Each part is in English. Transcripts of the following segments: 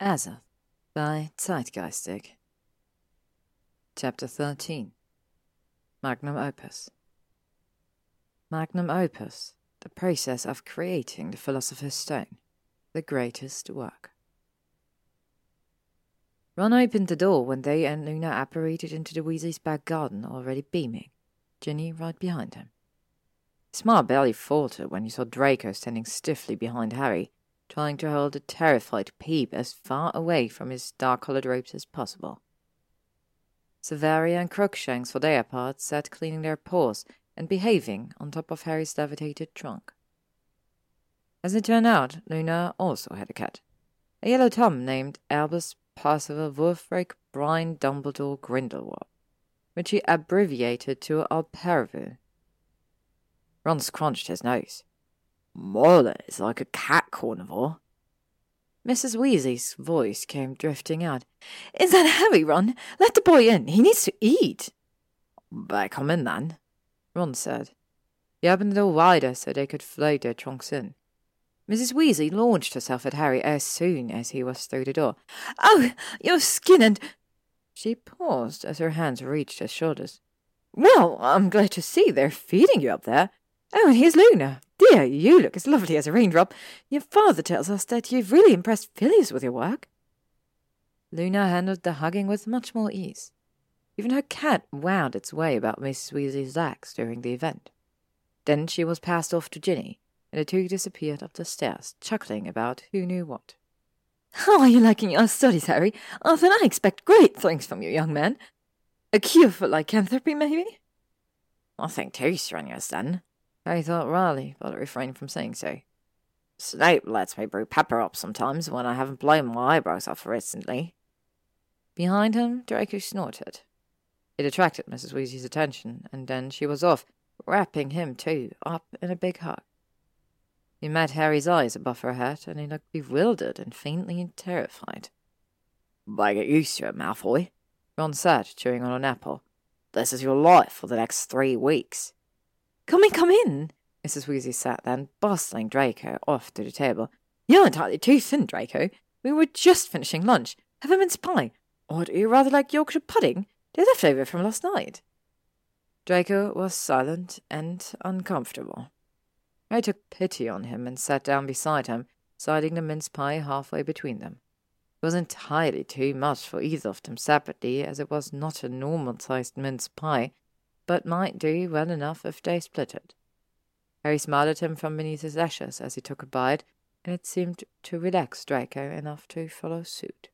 Azoth by Zeitgeistic. Chapter 13 Magnum Opus Magnum Opus, the process of creating the Philosopher's Stone, the greatest work. Ron opened the door when they and Luna apparated into the Weasley's back garden, already beaming, Ginny right behind him. His belly faltered when he saw Draco standing stiffly behind Harry, trying to hold a terrified peep as far away from his dark-colored robes as possible. Severia and Crookshanks, for their part, sat cleaning their paws and behaving on top of Harry's levitated trunk. As it turned out, Luna also had a cat, a yellow tom named Albus Percival Wulfric Brian Dumbledore Grindelwald, which he abbreviated to Alpervu. Ron scrunched his nose. Marla is like a cat carnivore. Mrs. Weasley's voice came drifting out. Is that Harry, Ron? Let the boy in. He needs to eat. Better come in, then, Ron said. He opened the door wider so they could float their trunks in. Mrs. Weasley launched herself at Harry as soon as he was through the door. Oh, your skin and... She paused as her hands reached his shoulders. Well, I'm glad to see they're feeding you up there. Oh, and here's Luna. Dear, you look as lovely as a raindrop. Your father tells us that you've really impressed Filius with your work. Luna handled the hugging with much more ease. Even her cat wound its way about Miss Weasley's legs during the event. Then she was passed off to Ginny, and the two disappeared up the stairs, chuckling about who knew what. How are you liking your studies, Harry? Often I expect great things from you, young man. A cure for lycanthropy, maybe? Nothing too strenuous, then, Harry thought Riley, but I refrained from saying so. Snape lets me brew Pepperup sometimes when I haven't blown my eyebrows off recently. Behind him, Draco snorted. It attracted Mrs. Weasley's attention, and then she was off, wrapping him, too, up in a big hug. He met Harry's eyes above her head, and he looked bewildered and faintly terrified. Better get used to it, Malfoy, Ron said, chewing on an apple. This is your life for the next three weeks. Come in, come in. Mrs. Weasley sat then, bustling Draco off to the table. You're entirely too thin, Draco. We were just finishing lunch. Have a mince pie. Or do you rather like Yorkshire pudding? They're left over from last night. Draco was silent and uncomfortable. I took pity on him and sat down beside him, siding the mince pie halfway between them. It was entirely too much for either of them separately, as it was not a normal-sized mince pie, but might do well enough if they split it. Harry smiled at him from beneath his lashes as he took a bite, and it seemed to relax Draco enough to follow suit.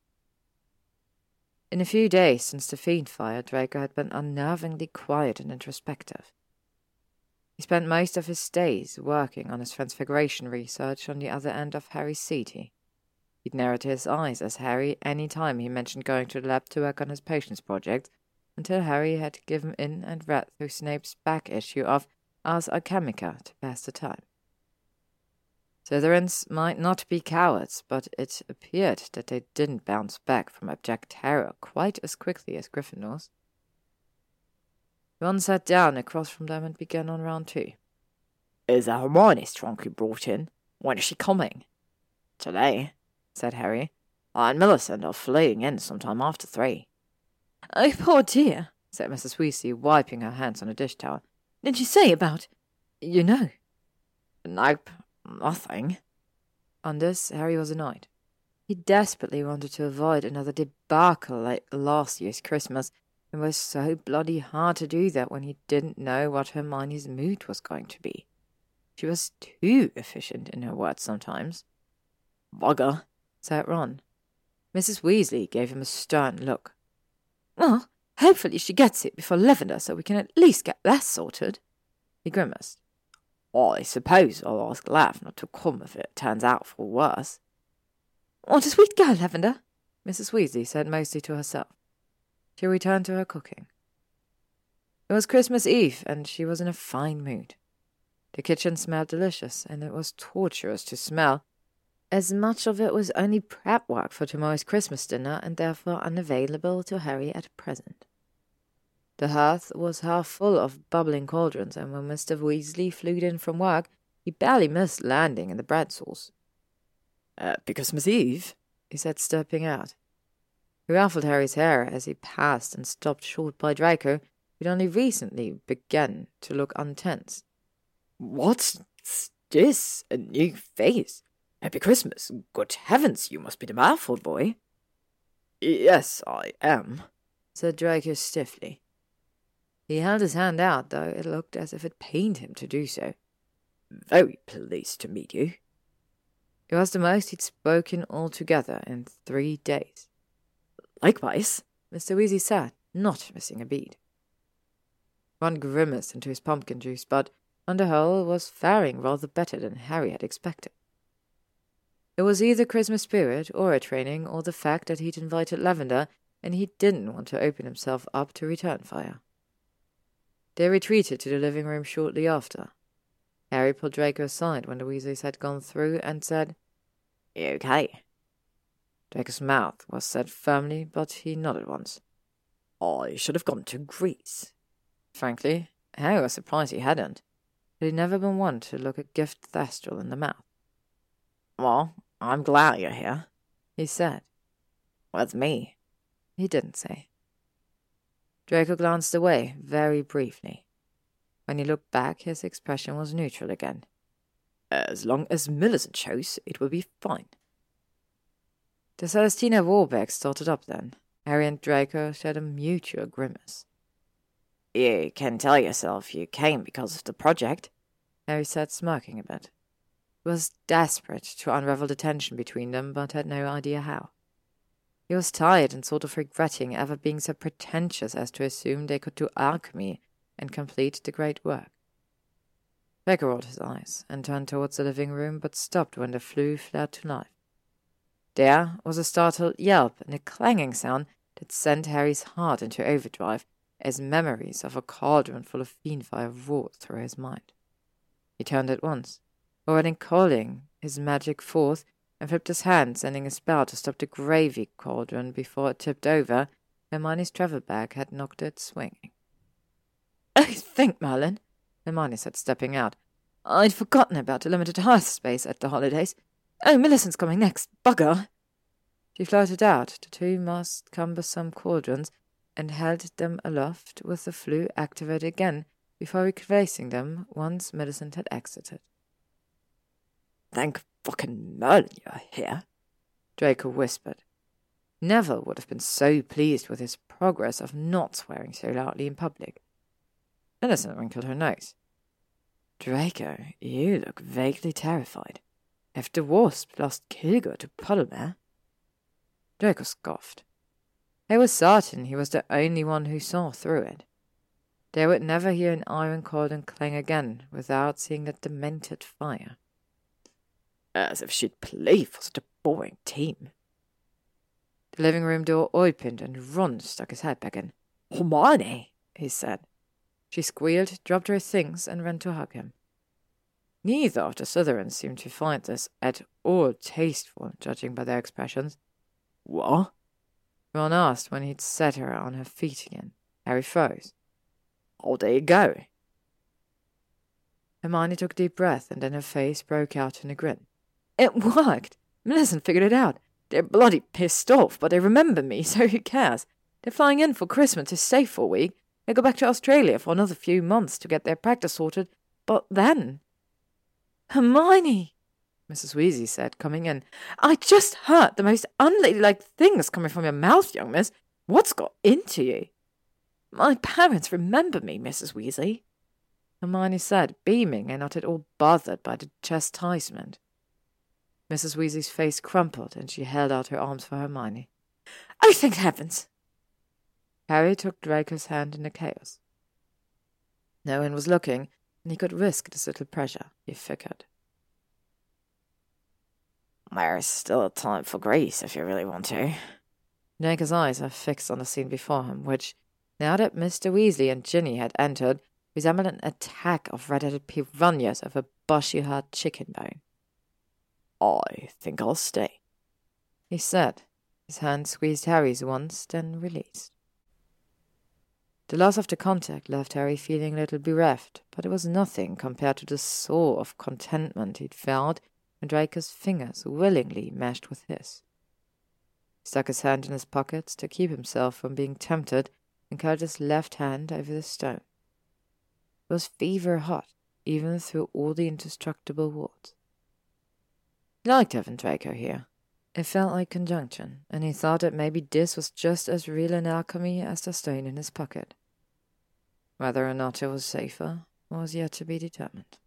In a few days since the Fiendfire, Draco had been unnervingly quiet and introspective. He spent most of his days working on his transfiguration research on the other end of Harry's city. He'd narrowed his eyes as Harry any time he mentioned going to the lab to work on his patience project, until Harry had given in and read through Snape's back issue of Ars Alchemica to pass the time. Slytherins might not be cowards, but it appeared that they didn't bounce back from abject terror quite as quickly as Gryffindors. Ron sat down across from them and began on round two. Is that Hermione's trunk you brought in? When is she coming? Today, said Harry. I and Millicent are fleeing in sometime after three. Oh, poor dear, said Mrs. Weasley, wiping her hands on a dish towel. Did you say about, you know? Nope, nothing. On this, Harry was annoyed. He desperately wanted to avoid another debacle like last year's Christmas, and was so bloody hard to do that when he didn't know what Hermione's mood was going to be. She was too efficient in her words sometimes. Bugger, said Ron. Mrs. Weasley gave him a stern look. Well, hopefully she gets it before Lavender so we can at least get that sorted. He grimaced. I suppose I'll ask Lav not to come if it turns out for worse. What a sweet girl, Lavender, Mrs. Weasley said mostly to herself. She returned to her cooking. It was Christmas Eve, and she was in a fine mood. The kitchen smelled delicious, and it was torturous to smell, as much of it was only prep work for tomorrow's Christmas dinner and therefore unavailable to Harry at present. The hearth was half full of bubbling cauldrons, and when Mr. Weasley flew in from work, he barely missed landing in the bread sauce. Uh, because Miss Eve, he said, stepping out. He ruffled Harry's hair as he passed and stopped short by Draco, who'd only recently begun to look untense. What's this? A new face? Happy Christmas. Good heavens, you must be the Malfoy boy. Yes, I am, said Draco stiffly. He held his hand out, though it looked as if it pained him to do so. Very pleased to meet you. It was the most he'd spoken altogether in three days. Likewise, Mr. Weasley said, not missing a beat. Ron grimaced into his pumpkin juice, but on the whole was faring rather better than Harry had expected. It was either Christmas spirit or a training or the fact that he'd invited Lavender and he didn't want to open himself up to return fire. They retreated to the living room shortly after. Harry pulled Draco aside when the Weasleys had gone through and said, You okay? Draco's mouth was set firmly, but he nodded once. I should have gone to Greece. Frankly, Harry was surprised he hadn't. He'd never been one to look a gift Thestral in the mouth. Well, I'm glad you're here, he said. With me. He didn't say. Draco glanced away very briefly. When he looked back, his expression was neutral again. As long as Millicent shows, it will be fine. The Celestina Warbeck started up then. Harry and Draco shared a mutual grimace. You can tell yourself you came because of the project, Harry said, smirking a bit was desperate to unravel the tension between them, but had no idea how. He was tired and sort of regretting ever being so pretentious as to assume they could do alchemy and complete the great work. Becker rolled his eyes and turned towards the living room, but stopped when the flue flared to life. There was a startled yelp and a clanging sound that sent Harry's heart into overdrive as memories of a cauldron full of fiendfire roared through his mind. He turned at once already calling his magic forth, and flipped his hand, sending a spell to stop the gravy cauldron before it tipped over. Hermione's travel bag had knocked it swinging. I think, Merlin, Hermione said, stepping out. I'd forgotten about the limited hearth space at the holidays. Oh, Millicent's coming next. Bugger! She floated out the two most cumbersome cauldrons and held them aloft with the flue activated again before replacing them once Millicent had exited. Thank fucking Merlin you're here, Draco whispered. Neville would have been so pleased with his progress of not swearing so loudly in public. Millicent wrinkled her nose. Draco, you look vaguely terrified. If the wasp lost Kilgore to Puddlemere? Draco scoffed. They was certain he was the only one who saw through it. They would never hear an iron cauldron clang again without seeing that demented fire. As if she'd play for such a boring team. The living room door opened and Ron stuck his head back in. Hermione, he said. She squealed, dropped her things, and ran to hug him. Neither of the Slytherins seemed to find this at all tasteful, judging by their expressions. What? Ron asked when he'd set her on her feet again. Harry froze. Oh, there you go. Hermione took a deep breath, and then her face broke out in a grin. It worked. Millicent figured it out. They're bloody pissed off, but they remember me, so who cares? They're flying in for Christmas to stay for a week. They go back to Australia for another few months to get their practice sorted. But then. Hermione, Mrs. Weasley said, coming in. I just heard the most unladylike things coming from your mouth, young miss. What's got into you? My parents remember me, Mrs. Weasley, Hermione said, beaming and not at all bothered by the chastisement. Mrs. Weasley's face crumpled, and she held out her arms for Hermione. Oh, thank heavens! Harry took Draco's hand in the chaos. No one was looking, and he could risk this little pressure, he figured. There's still a time for Greece if you really want to. Draco's eyes were fixed on the scene before him, which, now that Mr. Weasley and Ginny had entered, resembled an attack of red-headed piranhas over bushy hard chicken bone. I think I'll stay, he said. His hand squeezed Harry's once, then released. The loss of the contact left Harry feeling a little bereft, but it was nothing compared to the soar of contentment he'd felt when Draco's fingers willingly meshed with his. He stuck his hand in his pocket to keep himself from being tempted, and curled his left hand over the stone. It was fever hot, even through all the indestructible wards. Liked having Draco here. It felt like conjunction, and he thought that maybe this was just as real an alchemy as the stone in his pocket. Whether or not it was safer was yet to be determined.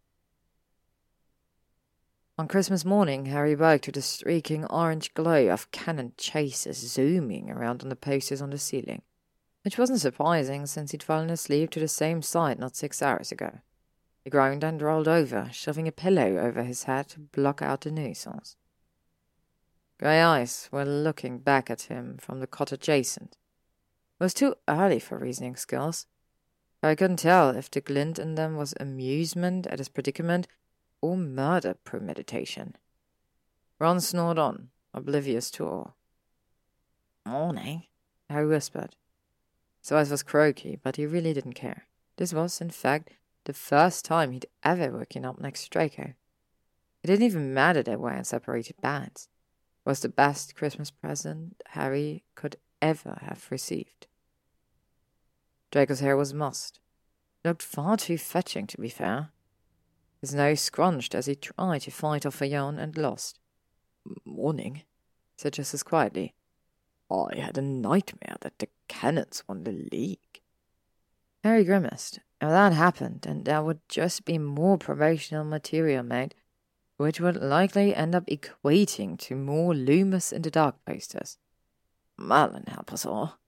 On Christmas morning, Harry woke to the streaking orange glow of cannon chasers zooming around on the posters on the ceiling, which wasn't surprising since he'd fallen asleep to the same sight not six hours ago. He groaned and rolled over, shoving a pillow over his head to block out the nuisance. Grey eyes were looking back at him from the cot adjacent. It was too early for reasoning skills. I couldn't tell if the glint in them was amusement at his predicament or murder premeditation. Ron snored on, oblivious to all. Morning, Harry whispered. His voice was croaky, but he really didn't care. This was, in fact, the first time he'd ever woken up next to Draco. It didn't even matter they were in separated beds. It was the best Christmas present Harry could ever have received. Draco's hair was mussed. It looked far too fetching, to be fair his nose scrunched as he tried to fight off a yawn and lost. Morning, said just as quietly. I had a nightmare that the Cannons won the league. Harry grimaced. If that happened, then there would just be more promotional material made, which would likely end up equating to more Lumos in the Dark posters. Merlin help us all.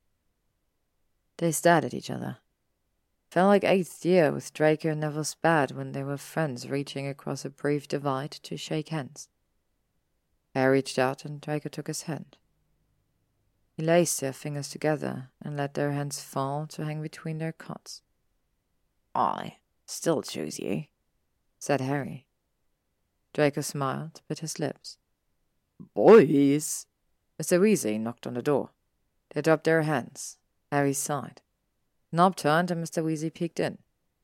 They stared at each other. Felt like eighth year with Draco and Neville Spad when they were friends reaching across a brief divide to shake hands. Harry reached out and Draco took his hand. He laced their fingers together and let their hands fall to hang between their cots. I still choose you, said Harry. Draco smiled, bit his lips. Boys! Mr. Weasley knocked on the door. They dropped their hands. Harry sighed. Nob turned and Mr. Weasley peeked in.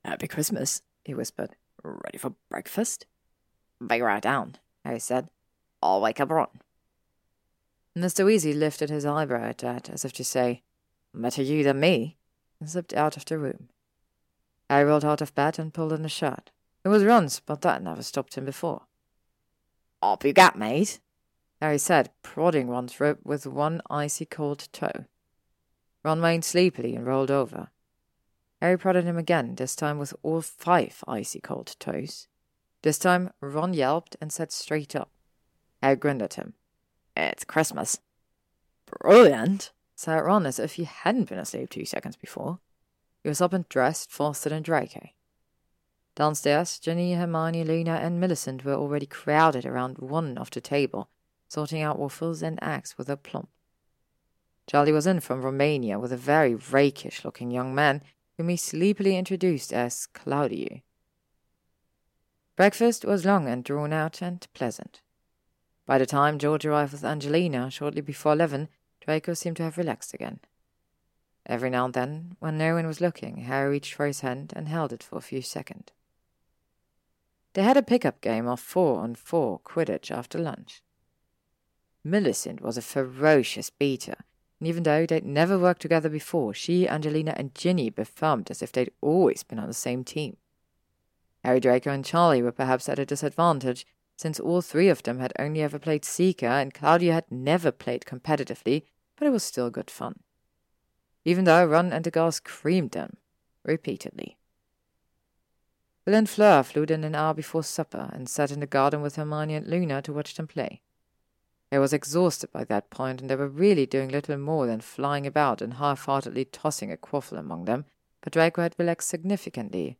Happy Christmas, he whispered. Ready for breakfast? Be right down, Harry said. I'll wake up Ron. Mr. Weasley lifted his eyebrow at that, as if to say, Better you than me, and slipped out of the room. Harry rolled out of bed and pulled on a shirt. It was Ron's, but that never stopped him before. Up you got, mate, Harry said, prodding Ron's rib with one icy cold toe. Ron whined sleepily and rolled over. Harry prodded him again, this time with all five icy cold toes. This time, Ron yelped and sat straight up. Harry grinned at him. It's Christmas. Brilliant, said Ron as if he hadn't been asleep two seconds before. He was up and dressed faster than Draco. Downstairs, Ginny, Hermione, Luna, and Millicent were already crowded around one of the table, sorting out waffles and eggs with a plump. Charlie was in from Romania with a very rakish looking young man whom he sleepily introduced as Claudio. Breakfast was long and drawn out and pleasant. By the time George arrived with Angelina shortly before eleven, Draco seemed to have relaxed again. Every now and then, when no one was looking, Harry reached for his hand and held it for a few seconds. They had a pickup game of four on four Quidditch after lunch. Millicent was a ferocious beater, and even though they'd never worked together before, she, Angelina, and Ginny performed as if they'd always been on the same team. Harry Draco and Charlie were perhaps at a disadvantage, since all three of them had only ever played Seeker, and Claudio had never played competitively, but it was still good fun. Even though Ron and the girls screamed them, repeatedly. And Fleur flew in an hour before supper and sat in the garden with Hermione and Luna to watch them play. They was exhausted by that point, and they were really doing little more than flying about and half-heartedly tossing a quaffle among them, but Draco had relaxed significantly,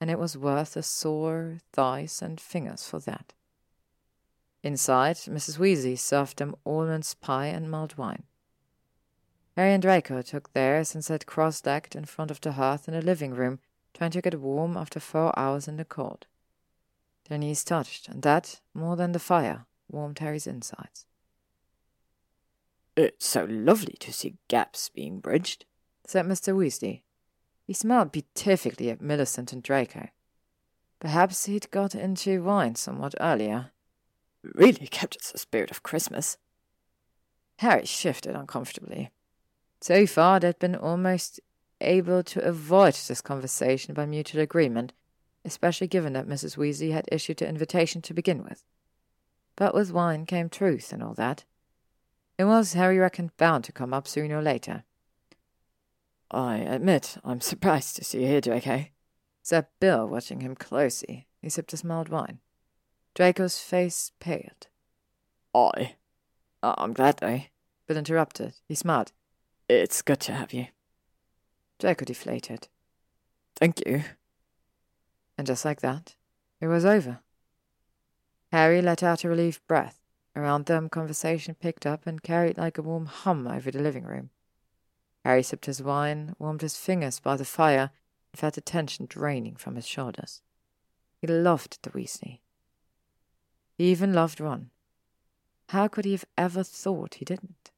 and it was worth the sore thighs and fingers for that. Inside, Mrs. Weasley served them almonds pie and mulled wine. Harry and Draco took theirs and sat cross-legged in front of the hearth in the living room, trying to get warm after four hours in the cold. Their knees touched, and that, more than the fire, warmed Harry's insides. It's so lovely to see gaps being bridged, said Mr. Weasley. He smiled beatifically at Millicent and Draco. Perhaps he'd got into wine somewhat earlier. Really captures the spirit of Christmas. Harry shifted uncomfortably. So far, they'd been almost able to avoid this conversation by mutual agreement, especially given that Mrs. Weasley had issued the invitation to begin with. But with wine came truth and all that. It was, Harry reckoned, bound to come up sooner or later. I admit I'm surprised to see you here, Draco, said Bill, watching him closely. He sipped his mild wine. Draco's face paled. I? Ah, I'm glad, though. Bill interrupted. He smiled. It's good to have you. Draco deflated. Thank you. And just like that, it was over. Harry let out a relieved breath. Around them, conversation picked up and carried like a warm hum over the living room. Harry sipped his wine, warmed his fingers by the fire, and felt the tension draining from his shoulders. He loved the Weasley. He even loved Ron. How could he have ever thought he didn't?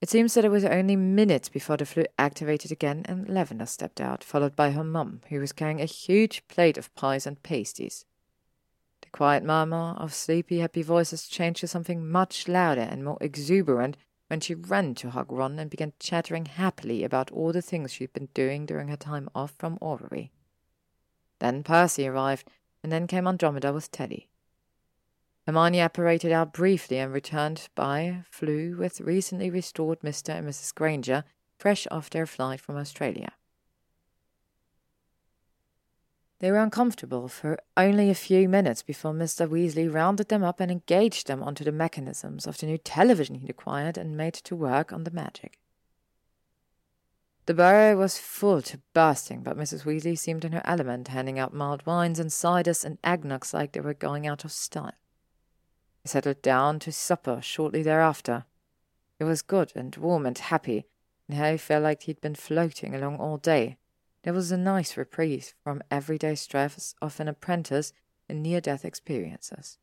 It seems that it was only minutes before the Floo activated again and Lavender stepped out, followed by her mum, who was carrying a huge plate of pies and pasties. The quiet murmur of sleepy, happy voices changed to something much louder and more exuberant when she ran to hug Ron and began chattering happily about all the things she'd been doing during her time off from Orrery. Then Percy arrived, and then came Andromeda with Teddy. Hermione apparated out briefly and returned by Floo with recently restored Mr. and Mrs. Granger, fresh off their flight from Australia. They were uncomfortable for only a few minutes before Mr. Weasley rounded them up and engaged them onto the mechanisms of the new television he'd acquired and made to work on the magic. The burrow was full to bursting, but Mrs. Weasley seemed in her element, handing out mild wines and ciders and eggnogs like they were going out of style. Settled down to supper shortly thereafter. It was good and warm and happy, and Harry felt like he'd been floating along all day. There was a nice reprieve from everyday stress of an apprentice in near death experiences.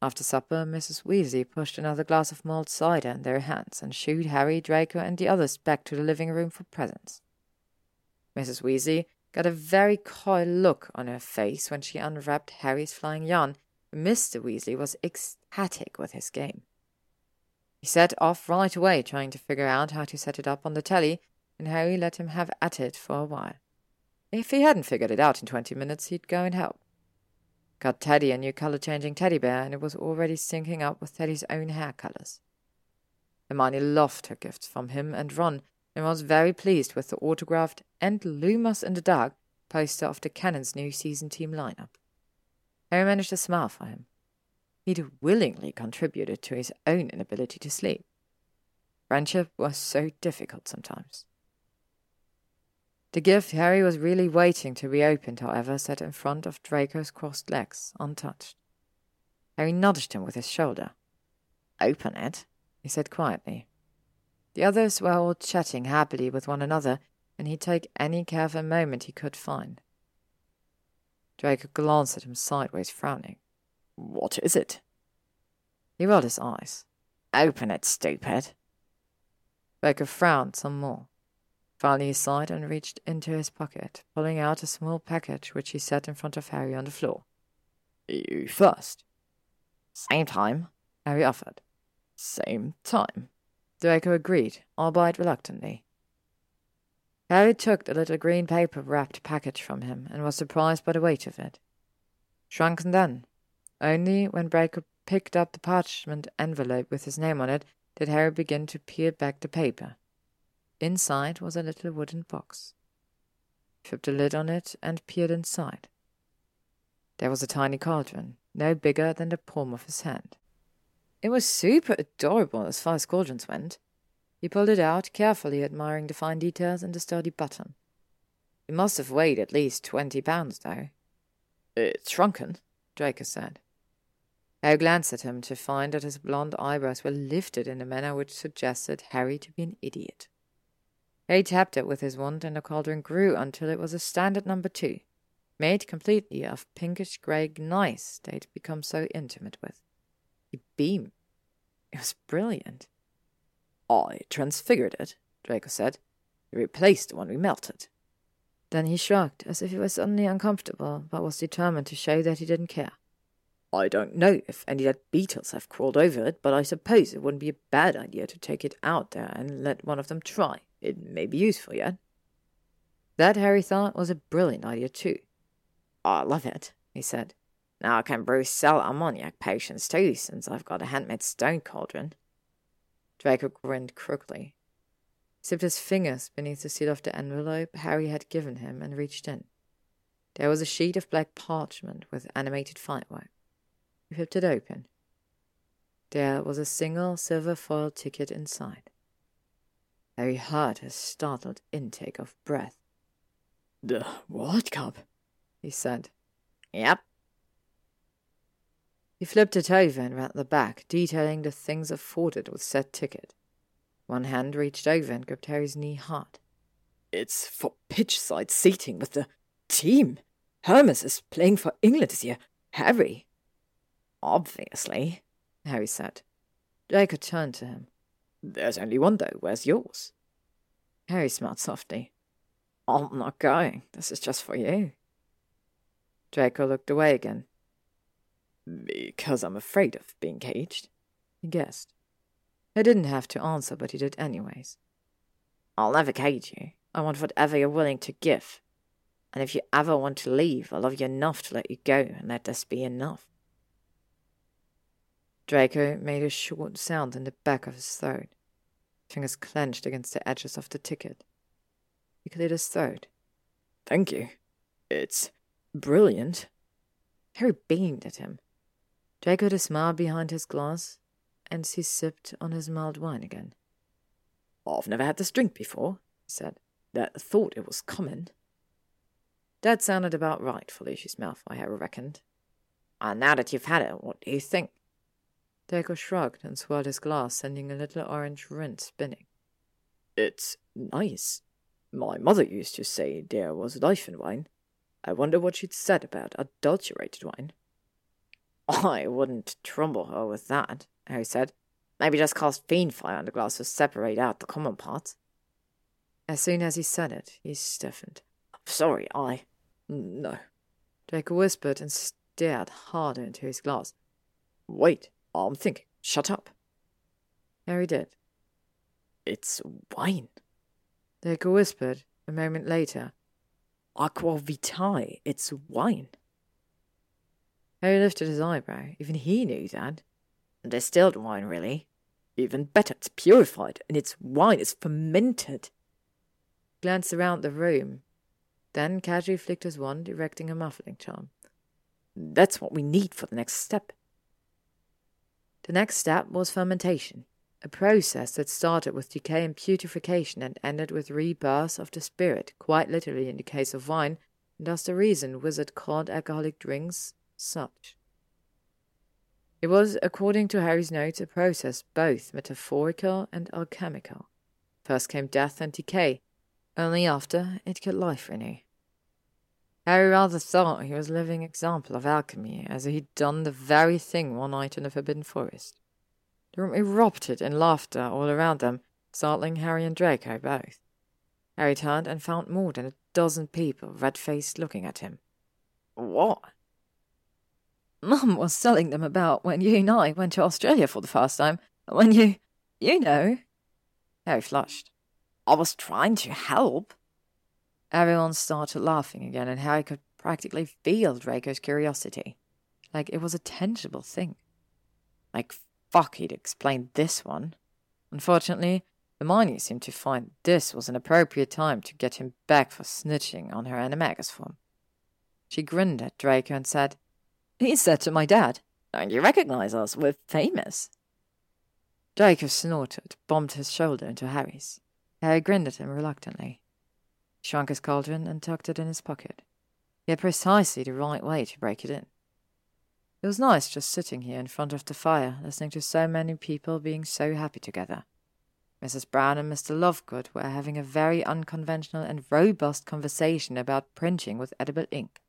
After supper, Mrs. Weasley pushed another glass of mulled cider in their hands and shooed Harry, Draco, and the others back to the living room for presents. Mrs. Weasley got a very coy look on her face when she unwrapped Harry's flying yarn. Mr. Weasley was ecstatic with his game. He set off right away trying to figure out how to set it up on the telly, and Harry let him have at it for a while. If he hadn't figured it out in twenty minutes, he'd go and help. Got Teddy a new color changing teddy bear, and it was already syncing up with Teddy's own hair colors. Hermione loved her gifts from him and Ron, and was very pleased with the autographed and Lumos in the Dark poster of the Cannon's new season team lineup. Harry managed to smile for him. He'd willingly contributed to his own inability to sleep. Friendship was so difficult sometimes. The gift Harry was really waiting to be opened, however, sat in front of Draco's crossed legs, untouched. Harry nudged him with his shoulder. Open it, he said quietly. The others were all chatting happily with one another, and he'd take any careful moment he could find. Draco glanced at him sideways, frowning. What is it? He rolled his eyes. Open it, stupid. Draco frowned some more. Finally, he sighed and reached into his pocket, pulling out a small package which he set in front of Harry on the floor. You first. Same time, Harry offered. Same time. Draco agreed, albeit reluctantly. Harry took the little green paper wrapped package from him and was surprised by the weight of it. Shrunken then. Only when Draco picked up the parchment envelope with his name on it did Harry begin to peel back the paper. Inside was a little wooden box. He flipped the lid on it and peered inside. There was a tiny cauldron, no bigger than the palm of his hand. It was super adorable as far as cauldrons went. He pulled it out, carefully admiring the fine details and the sturdy button. It must have weighed at least twenty pounds, though. It's shrunken, Draco said. Harry glanced at him to find that his blond eyebrows were lifted in a manner which suggested Harry to be an idiot. He tapped it with his wand, and the cauldron grew until it was a standard number two, made completely of pinkish grey gneiss they'd become so intimate with. He beamed. It was brilliant. I transfigured it, Draco said. He replaced the one we melted. Then he shrugged, as if he was suddenly uncomfortable, but was determined to show that he didn't care. I don't know if any dead beetles have crawled over it, but I suppose it wouldn't be a bad idea to take it out there and let one of them try. It may be useful yet. That, Harry thought, was a brilliant idea, too. I love it, he said. Now I can brew sal ammoniac potions, too, since I've got a handmade stone cauldron. Draco grinned crookedly. He sipped his fingers beneath the seal of the envelope Harry had given him and reached in. There was a sheet of black parchment with animated firework. He flipped it open. There was a single silver foil ticket inside. Harry heard a startled intake of breath. The World cup? he said. Yep. He flipped it over and read the back, detailing the things afforded with said ticket. One hand reached over and gripped Harry's knee hard. It's for pitch side seating with the team. Hermes is playing for England this year. Harry. Obviously, Harry said. Draco turned to him. There's only one, though. Where's yours? Harry smiled softly. I'm not going. This is just for you. Draco looked away again. Because I'm afraid of being caged, he guessed. He didn't have to answer, but he did anyways. I'll never cage you. I want whatever you're willing to give. And if you ever want to leave, I love you enough to let you go and let this be enough. Draco made a short sound in the back of his throat, fingers clenched against the edges of the ticket. He cleared his throat. Thank you. It's brilliant. Harry beamed at him. Draco had a smile behind his glass, and he sipped on his mild wine again. I've never had this drink before, he said. That thought it was common. That sounded about right for Lucius Malfoy, Harry reckoned. And now that you've had it, what do you think? Draco shrugged and swirled his glass, sending a little orange rinse spinning. It's nice. My mother used to say there was life in wine. I wonder what she'd said about adulterated wine. I wouldn't trouble her with that, Harry said. Maybe just cast fiend fire on the glass to separate out the common parts. As soon as he said it, he stiffened. Sorry, I. No. Draco whispered and stared harder into his glass. Wait, I'm thinking. Shut up. Harry did. It's wine. Draco whispered a moment later. Aqua vitae, it's wine. Harry lifted his eyebrow. Even he knew that. Distilled wine, really. Even better, it's purified, and its wine is fermented. He glanced around the room, then casually flicked his wand, erecting a muffling charm. That's what we need for the next step. The next step was fermentation, a process that started with decay and putrefaction and ended with rebirth of the spirit, quite literally in the case of wine, and thus the reason Wizard called alcoholic drinks such. It was, according to Harry's notes, a process both metaphorical and alchemical. First came death and decay, only after it could life renew. Harry rather thought he was a living example of alchemy, as he'd done the very thing one night in the Forbidden Forest. The room erupted in laughter all around them, startling Harry and Draco both. Harry turned and found more than a dozen people, red faced, looking at him. What? Mum was telling them about when you and I went to Australia for the first time. When you. you know. Harry flushed. I was trying to help. Everyone started laughing again, and Harry could practically feel Draco's curiosity. Like it was a tangible thing. Like fuck he'd explained this one. Unfortunately, Hermione seemed to find this was an appropriate time to get him back for snitching on her animagus form. She grinned at Draco and said, He said to my dad, Don't you recognize us? We're famous. Draco snorted, bumped his shoulder into Harry's. Harry grinned at him reluctantly. Shrunk his cauldron and tucked it in his pocket. He had precisely the right way to break it in. It was nice just sitting here in front of the fire, listening to so many people being so happy together. Mrs. Brown and Mr. Lovegood were having a very unconventional and robust conversation about printing with edible ink.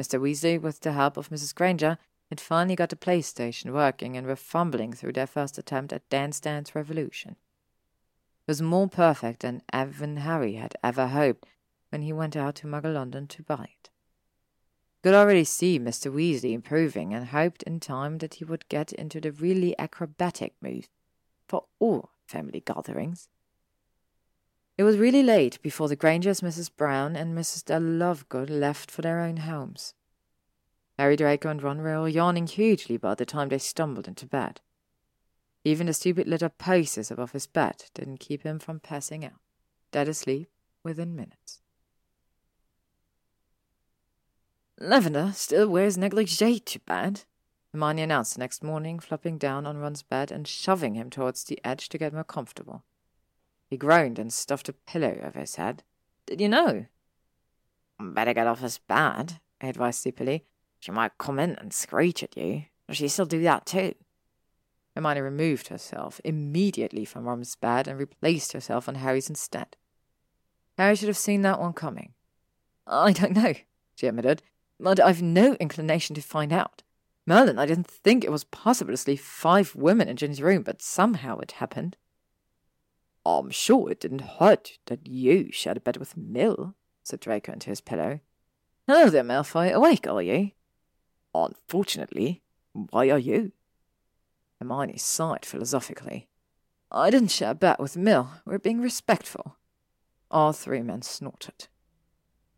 Mr. Weasley, with the help of Mrs. Granger, had finally got the PlayStation working and were fumbling through their first attempt at Dance Dance Revolution. It was more perfect than even Harry had ever hoped when he went out to Muggle London to buy it. Could already see Mr. Weasley improving and hoped in time that he would get into the really acrobatic mood for all family gatherings. It was really late before the Grangers, Mrs. Brown, and Mrs. de Lovegood left for their own homes. Harry Draco and Ron were all yawning hugely by the time they stumbled into bed. Even the stupid little paces above his bed didn't keep him from passing out, dead asleep within minutes. Lavender still wears negligee to bed, Hermione announced the next morning, flopping down on Ron's bed and shoving him towards the edge to get more comfortable. He groaned and stuffed a pillow over his head. Did you know? Better get off his bed, I advised sleepily. She might come in and screech at you. Does she still do that too? Hermione removed herself immediately from Ron's bed and replaced herself on Harry's instead. Harry should have seen that one coming. I don't know, she admitted, but I've no inclination to find out. Merlin, I didn't think it was possible to sleep five women in Ginny's room, but somehow it happened. I'm sure it didn't hurt that you shared a bed with Mill, said Draco into his pillow. Hello there, Malfoy. Awake, are you? Unfortunately. Why are you? Hermione sighed philosophically. I didn't share a bed with Mill. We're being respectful. All three men snorted.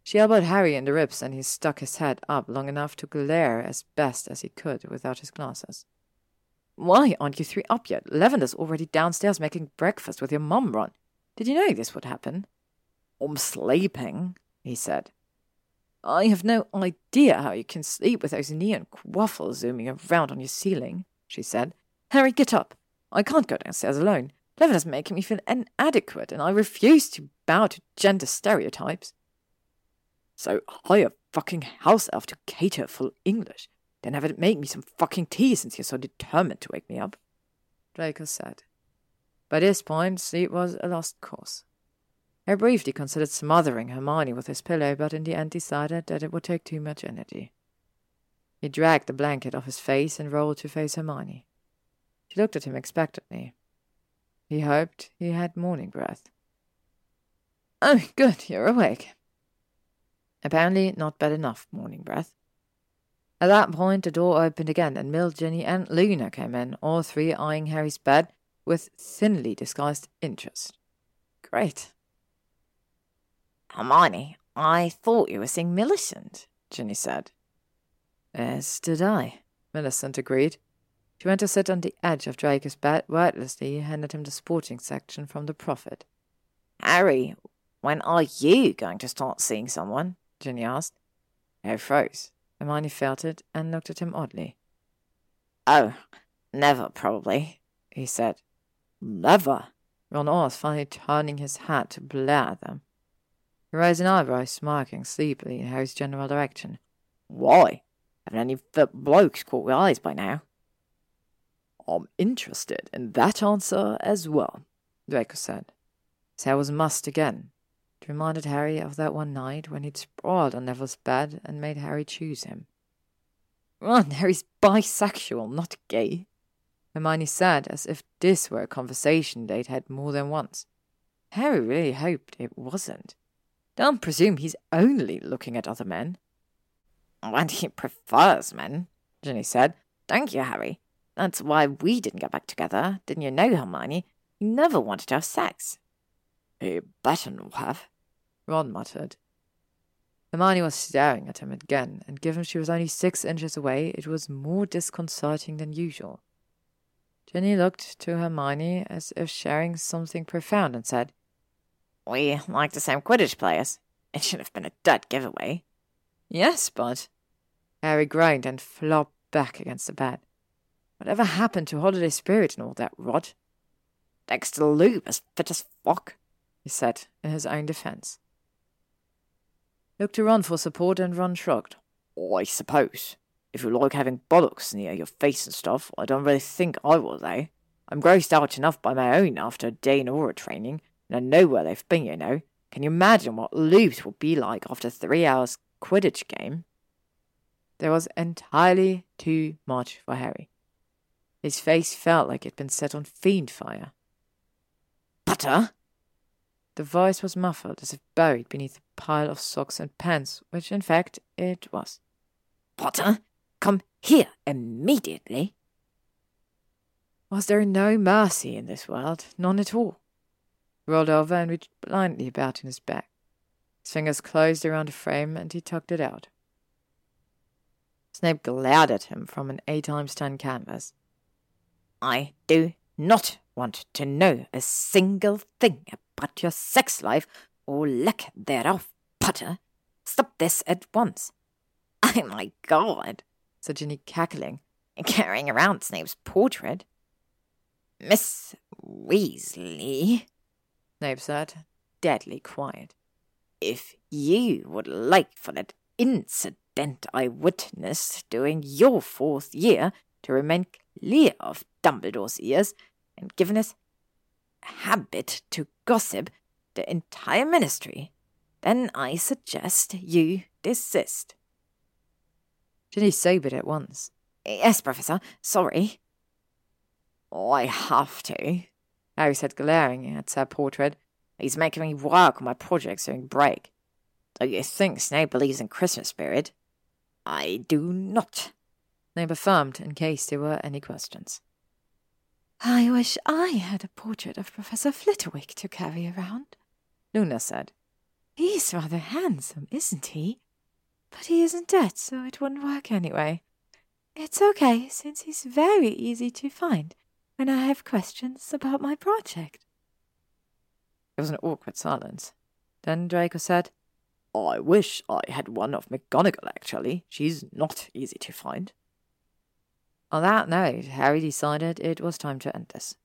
She elbowed Harry in the ribs, and he stuck his head up long enough to glare as best as he could without his glasses. Why aren't you three up yet? Lavender's already downstairs making breakfast with your mum, Ron. Did you know this would happen? I'm sleeping, he said. I have no idea how you can sleep with those neon quaffles zooming around on your ceiling, she said. Harry, get up. I can't go downstairs alone. Lavender's making me feel inadequate, and I refuse to bow to gender stereotypes. So hire a fucking house elf to cater full English. Then have it make me some fucking tea since you're so determined to wake me up. Draco said. By this point, sleep was a lost cause. He briefly considered smothering Hermione with his pillow, but in the end decided that it would take too much energy. He dragged the blanket off his face and rolled to face Hermione. She looked at him expectantly. He hoped he had morning breath. Oh, good, you're awake. Apparently not bad enough morning breath. At that point, the door opened again, and Mill, Ginny, and Luna came in, all three eyeing Harry's bed with thinly disguised interest. Great. Hermione, I thought you were seeing Millicent, Ginny said. As did I, Millicent agreed. She went to sit on the edge of Draco's bed, wordlessly handed him the sporting section from the Prophet. Harry, when are you going to start seeing someone? Ginny asked. Harry froze. Hermione felt it and looked at him oddly. Oh, never, probably, he said. Never? Ron asked, finally turning his head to blare at them. He raised an eyebrow, smirking sleepily in Harry's general direction. Why? Haven't any fit blokes caught your eyes by now? I'm interested in that answer as well, Draco said. His hair was mussed again, it reminded Harry of that one night when he'd sprawled on Neville's bed and made Harry choose him. Ron, Harry's bisexual, not gay. Hermione said, as if this were a conversation they'd had more than once. Harry really hoped it wasn't. Don't presume he's only looking at other men. When he prefers men, Ginny said. Thank you, Harry. That's why we didn't get back together, didn't you know, Hermione? He never wanted to have sex. He better not have. Ron muttered. Hermione was staring at him again, and given she was only six inches away, it was more disconcerting than usual. Ginny looked to Hermione as if sharing something profound and said, We like the same Quidditch players. It should have been a dead giveaway. Yes, but. Harry groaned and flopped back against the bed. Whatever happened to holiday spirit and all that rot? Dexter Loop is fit as fuck, he said in his own defence looked to Ron for support, and Ron shrugged. Oh, I suppose. If you like having bollocks near your face and stuff, I don't really think I will, though. I'm grossed out enough by my own after a day in Auror training, and I know where they've been, you know. Can you imagine what loops will be like after three hours Quidditch game? There was entirely too much for Harry. His face felt like it'd been set on fiend fire. Butter? The voice was muffled, as if buried beneath a pile of socks and pants, which in fact it was. Potter, come here immediately. Was there no mercy in this world? None at all. He rolled over and reached blindly about in his bag. His fingers closed around a frame and he tugged it out. Snape glared at him from an eight times ten canvas. I do not want to know a single thing about your sex life or lack thereof, Potter. Stop this at once. Oh my god, said Ginny, cackling, and carrying around Snape's portrait. Miss Weasley, Snape said, deadly quiet. If you would like for that incident I witnessed during your fourth year to remain clear of Dumbledore's ears, and given his habit to gossip the entire ministry, then I suggest you desist. Ginny sobered at once. Yes, Professor, sorry. Oh, I have to, Harry said, glaring at Sir Portrait. He's making me work on my projects during break. Do you think Snape believes in Christmas spirit? I do not. Snape affirmed in case there were any questions. I wish I had a portrait of Professor Flitwick to carry around, Luna said. He's rather handsome, isn't he? But he isn't dead, so it wouldn't work anyway. It's okay, since he's very easy to find when I have questions about my project. There was an awkward silence. Then Draco said, I wish I had one of McGonagall, actually. She's not easy to find. On that note, Harry decided it was time to end this.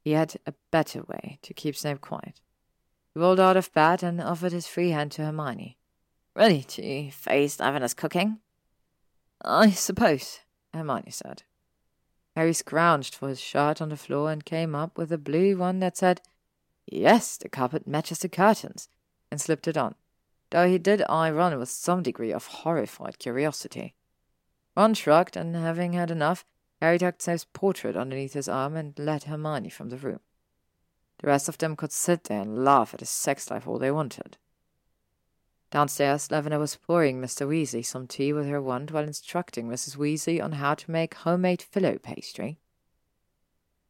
He had a better way to keep Snape quiet. He rolled out of bed and offered his free hand to Hermione. Ready to face Lavender's cooking? I suppose, Hermione said. Harry scrounged for his shirt on the floor and came up with a blue one that said, Yes, the carpet matches the curtains, and slipped it on, though he did eye Ron with some degree of horrified curiosity. Ron shrugged, and having had enough, Harry tucked Snape's portrait underneath his arm and led Hermione from the room. The rest of them could sit there and laugh at his sex life all they wanted. Downstairs, Lavender was pouring Mr. Weasley some tea with her wand while instructing Mrs. Weasley on how to make homemade filo pastry.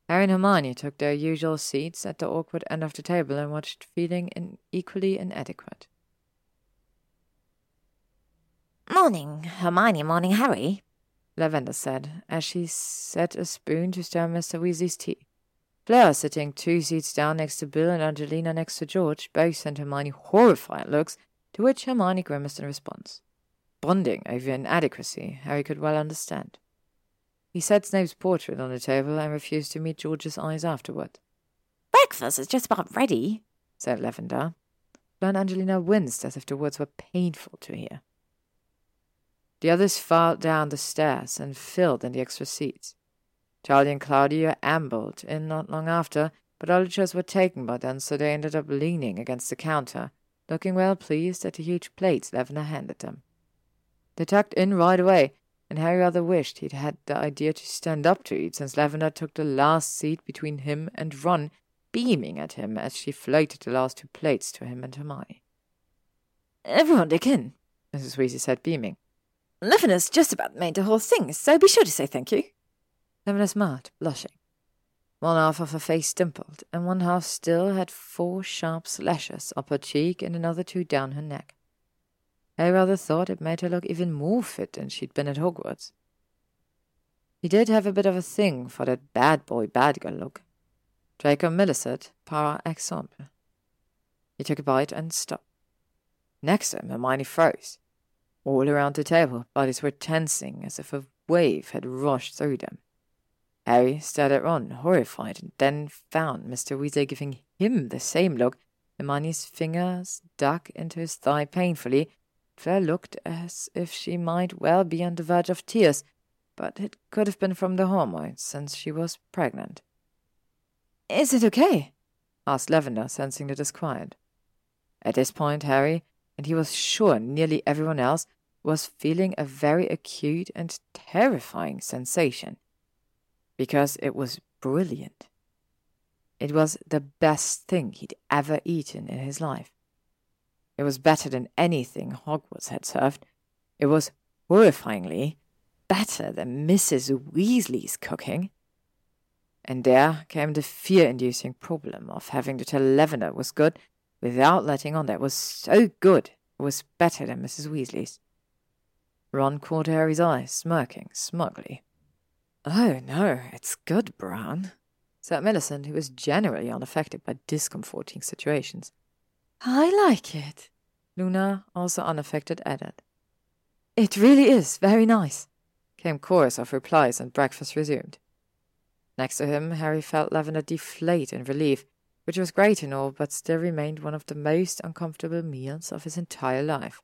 Harry and Hermione took their usual seats at the awkward end of the table and watched, feeling in equally inadequate. Morning, Hermione, morning, Harry, Lavender said, as she set a spoon to stir Mr. Weasley's tea. Fleur, sitting two seats down next to Bill and Angelina next to George, both sent Hermione horrified looks, to which Hermione grimaced in response. Bonding over inadequacy, Harry could well understand. He set Snape's portrait on the table and refused to meet George's eyes afterward. Breakfast is just about ready, said Lavender. Fleur and Angelina winced as if the words were painful to hear. The others filed down the stairs and filled in the extra seats. Charlie and Claudio ambled in not long after, but all the chairs were taken by then, so they ended up leaning against the counter, looking well pleased at the huge plates Lavender handed them. They tucked in right away, and Harry rather wished he'd had the idea to stand up to eat, since Lavender took the last seat between him and Ron, beaming at him as she floated the last two plates to him and Hermione. Everyone dig in, Mrs. Weasley said, beaming. Lavender's just about made the whole thing, so be sure to say thank you. Lavender smiled, blushing. One half of her face dimpled, and one half still had four sharp slashes up her cheek and another two down her neck. I rather thought it made her look even more fit than she'd been at Hogwarts. He did have a bit of a thing for that bad boy, bad girl look. Draco Millicent, par exemple. He took a bite and stopped. Next to him, Hermione froze. All around the table, bodies were tensing as if a wave had rushed through them. Harry stared at Ron, horrified, and then found Mr. Weasley giving him the same look. Hermione's fingers dug into his thigh painfully. Fleur looked as if she might well be on the verge of tears, but it could have been from the hormones, since she was pregnant. Is it okay? asked Lavender, sensing the disquiet. At this point, Harry, and he was sure nearly everyone else, was feeling a very acute and terrifying sensation. Because it was brilliant. It was the best thing he'd ever eaten in his life. It was better than anything Hogwarts had served. It was horrifyingly better than Mrs. Weasley's cooking. And there came the fear inducing problem of having to tell Lavender was good without letting on that was so good it was better than Mrs. Weasley's. Ron caught Harry's eye, smirking smugly. Oh, no, it's good, Brown, said Millicent, who was generally unaffected by discomforting situations. I like it, Luna, also unaffected, added. It really is very nice, came chorus of replies, and breakfast resumed. Next to him, Harry felt Lavender deflate in relief, which was great and all, but still remained one of the most uncomfortable meals of his entire life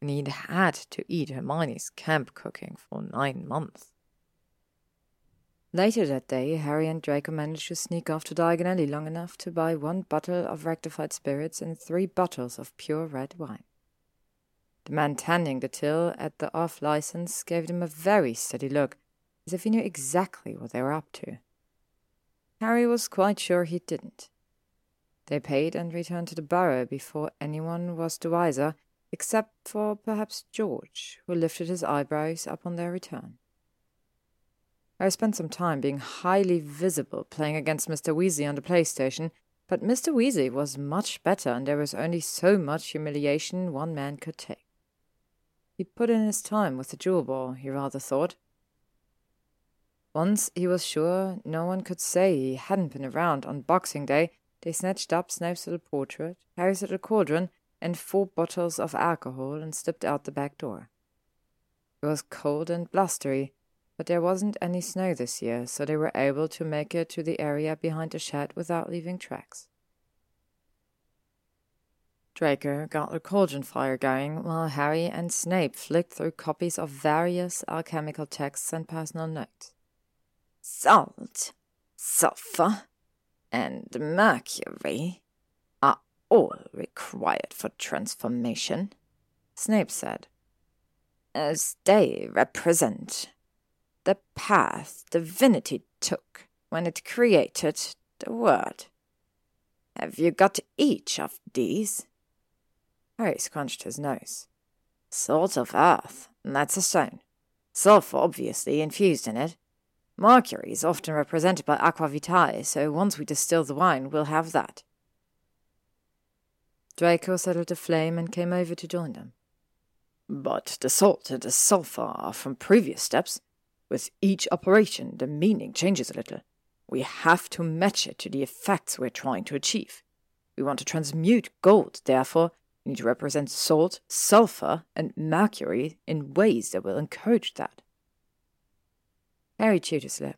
and he'd had to eat Hermione's camp cooking for nine months. Later that day, Harry and Draco managed to sneak off to Diagon Alley long enough to buy one bottle of rectified spirits and three bottles of pure red wine. The man tending the till at the off license gave them a very steady look, as if he knew exactly what they were up to. Harry was quite sure he didn't. They paid and returned to the burrow before anyone was the wiser, except for perhaps George, who lifted his eyebrows upon their return. I spent some time being highly visible playing against Mr. Weasley on the PlayStation, but Mr. Weasley was much better, and there was only so much humiliation one man could take. He put in his time with the jewel ball, he rather thought. Once he was sure no one could say he hadn't been around on Boxing Day, they snatched up Snape's little portrait, Harry's little cauldron, and four bottles of alcohol and slipped out the back door. It was cold and blustery, but there wasn't any snow this year, so they were able to make it to the area behind the shed without leaving tracks. Draco got the cauldron fire going while Harry and Snape flicked through copies of various alchemical texts and personal notes. Salt, sulfur, and mercury all required for transformation, Snape said, as they represent the path divinity took when it created the world. Have you got each of these? Harry scrunched his nose. Salt of earth, that's a stone. Sulphur obviously infused in it. Mercury is often represented by aqua vitae, so once we distill the wine, we'll have that. Draco settled a flame and came over to join them. But the salt and the sulphur are from previous steps. With each operation, the meaning changes a little. We have to match it to the effects we're trying to achieve. We want to transmute gold, therefore, we need to represent salt, sulphur, and mercury in ways that will encourage that. Harry chewed his lip.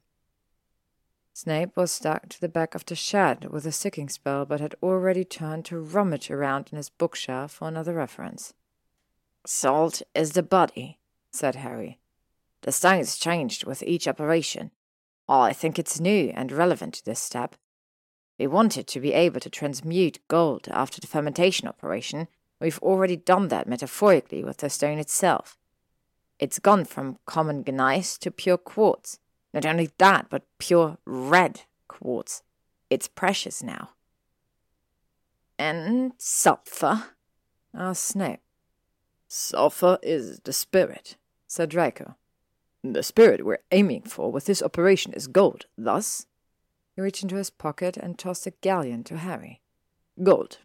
Snape was stuck to the back of the shed with a sicking spell, but had already turned to rummage around in his bookshelf for another reference. Salt is the body, said Harry. The stone's changed with each operation. I think it's new and relevant to this step. We wanted to be able to transmute gold after the fermentation operation. We've already done that metaphorically with the stone itself. It's gone from common gneiss to pure quartz, not only that, but pure red quartz. It's precious now. And sulphur? asked ah, Snape. Sulphur is the spirit, said Draco. The spirit we're aiming for with this operation is gold. Thus, he reached into his pocket and tossed a galleon to Harry. Gold.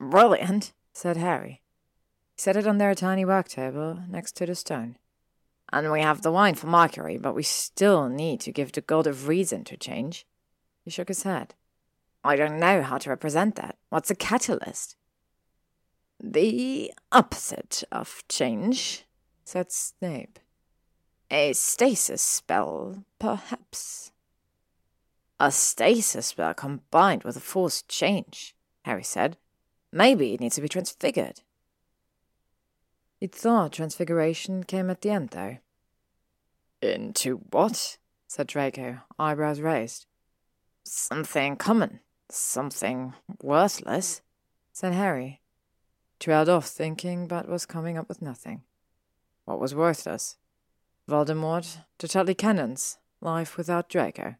Brilliant, said Harry. He set it on their tiny work table next to the stone. And we have the wine for Mercury, but we still need to give the god of reason to change. He shook his head. I don't know how to represent that. What's a catalyst? The opposite of change, said Snape. A stasis spell, perhaps. A stasis spell combined with a forced change, Harry said. Maybe it needs to be transfigured. He'd thought transfiguration came at the end, though. Into what? said Draco, eyebrows raised. Something common, something worthless, said Harry. Trailed off thinking, but was coming up with nothing. What was worthless? Voldemort, the Chudley Cannons, life without Draco.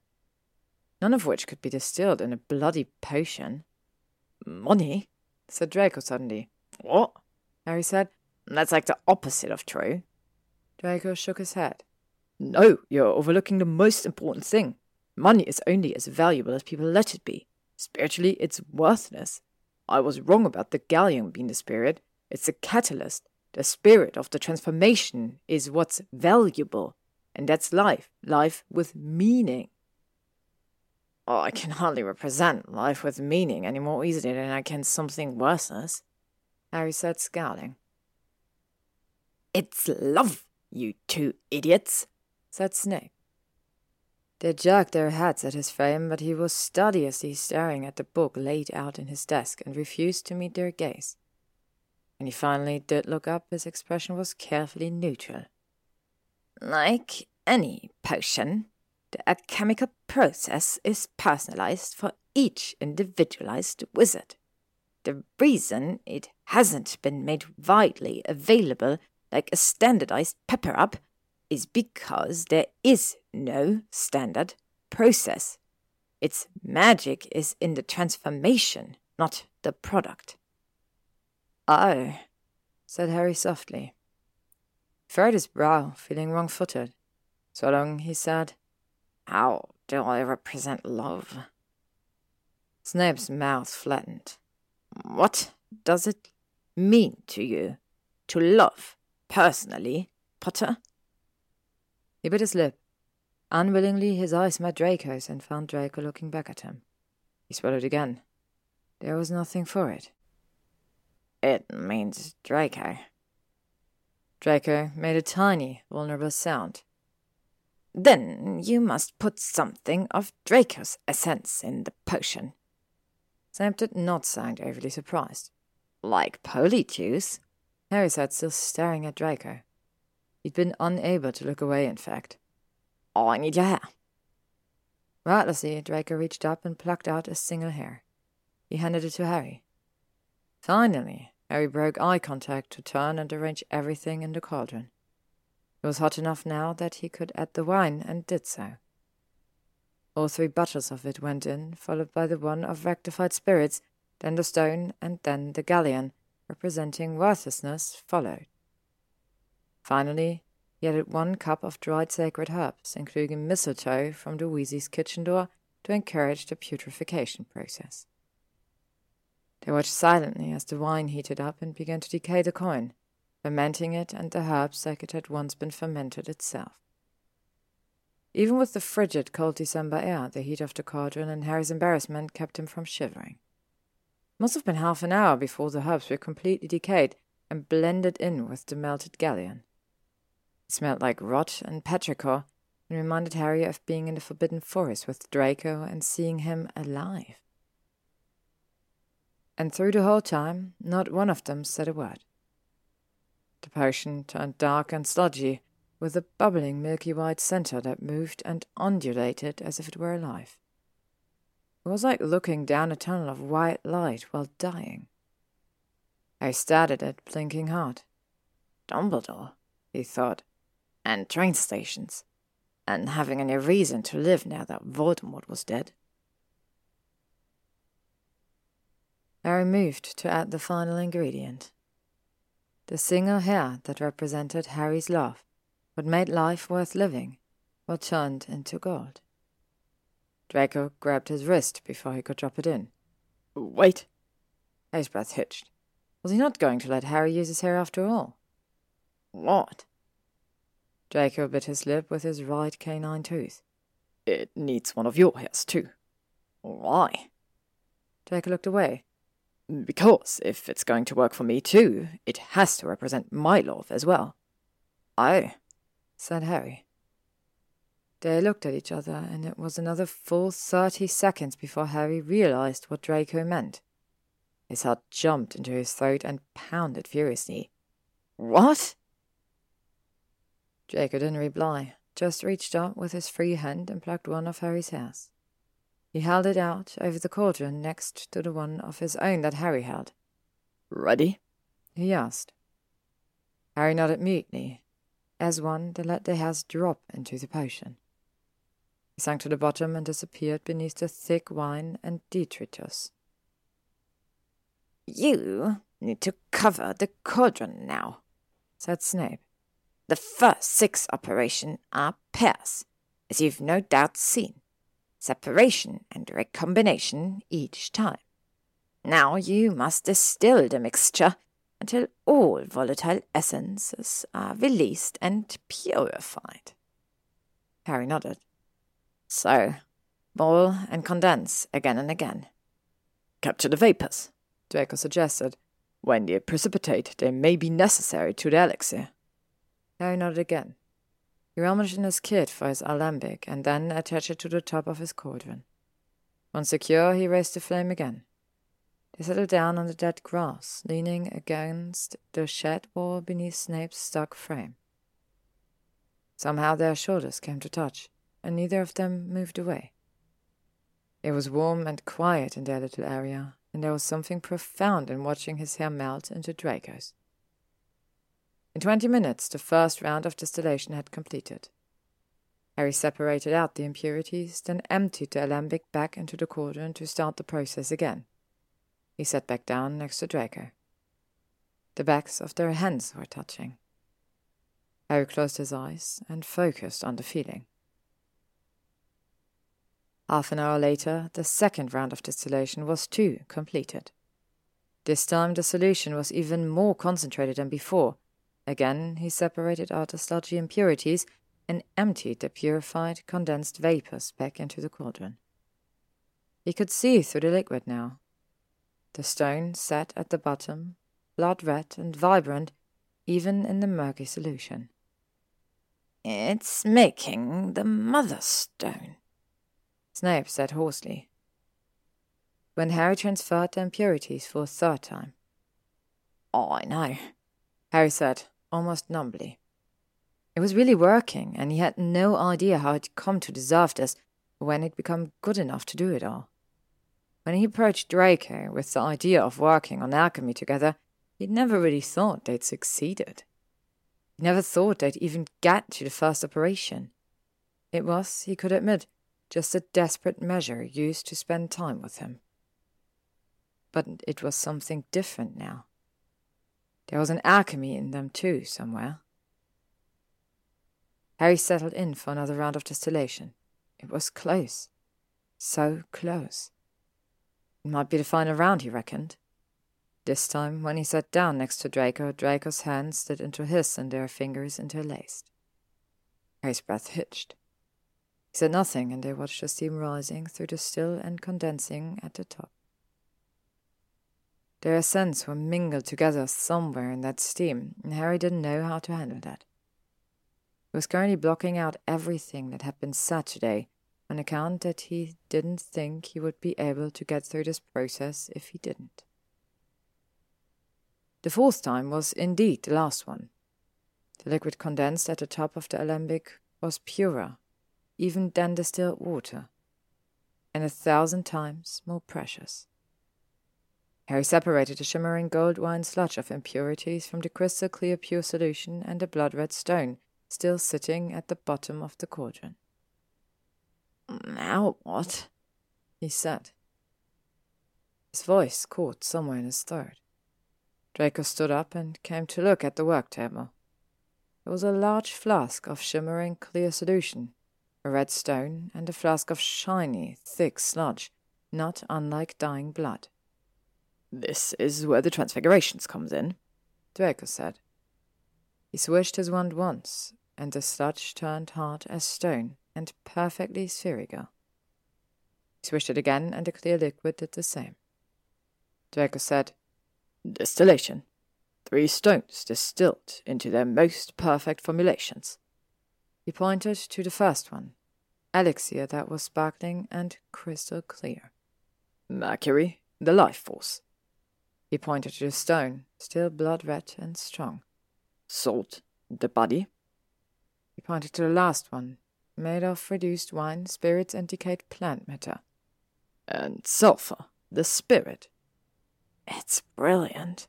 None of which could be distilled in a bloody potion. Money? said Draco suddenly. What? Harry said. That's like the opposite of true. Draco shook his head. No, you're overlooking the most important thing. Money is only as valuable as people let it be. Spiritually, it's worthless. I was wrong about the galleon being the spirit. It's the catalyst. The spirit of the transformation is what's valuable. And that's life. Life with meaning. Oh, I can hardly represent life with meaning any more easily than I can something worthless, Harry said, scowling. It's love, you two idiots, said Snape. They jerked their heads at his frame, but he was studiously staring at the book laid out in his desk and refused to meet their gaze. When he finally did look up, his expression was carefully neutral. Like any potion, the alchemical process is personalized for each individualized wizard. The reason it hasn't been made widely available like a standardized Pepperup is because there is no standard process. Its magic is in the transformation, not the product. Oh, said Harry softly. He furrowed his brow, feeling wrong footed. So long, he said, How do I represent love? Snape's mouth flattened. What does it mean to you to love personally, Potter? He bit his lip. Unwillingly, his eyes met Draco's and found Draco looking back at him. He swallowed again. There was nothing for it. It means Draco. Draco made a tiny, vulnerable sound. Then you must put something of Draco's essence in the potion. Snape did not sound overly surprised. Like polyjuice? Harry sat still staring at Draco. He'd been unable to look away, in fact. Oh, I need your hair. Recklessly, Draco reached up and plucked out a single hair. He handed it to Harry. Finally, Harry broke eye contact to turn and arrange everything in the cauldron. It was hot enough now that he could add the wine, and did so. All three bottles of it went in, followed by the one of rectified spirits, then the stone, and then the galleon, representing worthlessness, followed. Finally, he added one cup of dried sacred herbs, including a mistletoe from the kitchen door, to encourage the putrefaction process. They watched silently as the wine heated up and began to decay the coin, fermenting it and the herbs like it had once been fermented itself. Even with the frigid, cold December air, the heat of the cauldron and Harry's embarrassment kept him from shivering. Must have been half an hour before the herbs were completely decayed and blended in with the melted galleon. It smelled like rot and petrichor and reminded Harry of being in the Forbidden Forest with Draco and seeing him alive. And through the whole time, not one of them said a word. The potion turned dark and sludgy, with a bubbling milky white center that moved and undulated as if it were alive. It was like looking down a tunnel of white light while dying. I stared at it, blinking hard. Dumbledore, he thought, and train stations, and having any reason to live now that Voldemort was dead. Harry moved to add the final ingredient. The single hair that represented Harry's love, what made life worth living, what turned into gold. Draco grabbed his wrist before he could drop it in. Wait! His breath hitched. Was he not going to let Harry use his hair after all? What? Draco bit his lip with his right canine tooth. It needs one of your hairs, too. Why? Draco looked away. Because if it's going to work for me, too, it has to represent my love as well. Oh, said Harry. They looked at each other, and it was another full thirty seconds before Harry realized what Draco meant. His heart jumped into his throat and pounded furiously. What? Draco didn't reply, just reached up with his free hand and plucked one of Harry's hairs. He held it out over the cauldron next to the one of his own that Harry held. Ready? he asked. Harry nodded mutely, as one that let the hairs drop into the potion. He sank to the bottom and disappeared beneath the thick wine and detritus. You need to cover the cauldron now, said Snape. The first six operations are pairs, as you've no doubt seen. Separation and recombination each time. Now you must distill the mixture until all volatile essences are released and purified. Harry nodded. So, boil and condense again and again. Capture the vapors, Draco suggested. When they precipitate, they may be necessary to the elixir. Harry nodded again. He rummaged in his kit for his alembic and then attached it to the top of his cauldron. Once secure, he raised the flame again. They settled down on the dead grass, leaning against the shed wall beneath Snape's stuck frame. Somehow their shoulders came to touch, and neither of them moved away. It was warm and quiet in their little area, and there was something profound in watching his hair melt into Draco's. In twenty minutes, the first round of distillation had completed. Harry separated out the impurities, then emptied the alembic back into the cauldron to start the process again. He sat back down next to Draco. The backs of their hands were touching. Harry closed his eyes and focused on the feeling. Half an hour later, the second round of distillation was too completed. This time the solution was even more concentrated than before. Again, he separated out the sludgy impurities and emptied the purified, condensed vapors back into the cauldron. He could see through the liquid now. The stone sat at the bottom, blood red and vibrant, even in the murky solution. It's making the Mother Stone, Snape said hoarsely. When Harry transferred the impurities for a third time. Oh, I know, Harry said, almost numbly. It was really working, and he had no idea how he'd come to deserve this when he'd become good enough to do it all. When he approached Draco with the idea of working on alchemy together, he'd never really thought they'd succeeded. He never thought they'd even get to the first operation. It was, he could admit, just a desperate measure used to spend time with him. But it was something different now. There was an alchemy in them too, somewhere. Harry settled in for another round of distillation. It was close. So close. It might be the final round, he reckoned. This time, when he sat down next to Draco, Draco's hands slid into his and their fingers interlaced. Harry's breath hitched. He said nothing, and they watched the steam rising through the still and condensing at the top. Their scents were mingled together somewhere in that steam, and Harry didn't know how to handle that. He was currently blocking out everything that had been said today, on account that he didn't think he would be able to get through this process if he didn't. The fourth time was indeed the last one. The liquid condensed at the top of the alembic was purer, even than distilled water, and a thousand times more precious. Harry separated the shimmering gold wine sludge of impurities from the crystal clear pure solution and the blood red stone still sitting at the bottom of the cauldron. Now what? he said. His voice caught somewhere in his throat. Draco stood up and came to look at the work table. There was a large flask of shimmering clear solution, a red stone, and a flask of shiny, thick sludge, not unlike dying blood. This is where the transfigurations comes in, Draco said. He swished his wand once, and the sludge turned hard as stone and perfectly spherical. He swished it again, and the clear liquid did the same. Draco said, Distillation. Three stones distilled into their most perfect formulations. He pointed to the first one, elixir that was sparkling and crystal clear. Mercury, the life force. He pointed to the stone, still blood red and strong. Salt, the body. He pointed to the last one, made of reduced wine, spirits, and decayed plant matter. And sulphur, the spirit. It's brilliant,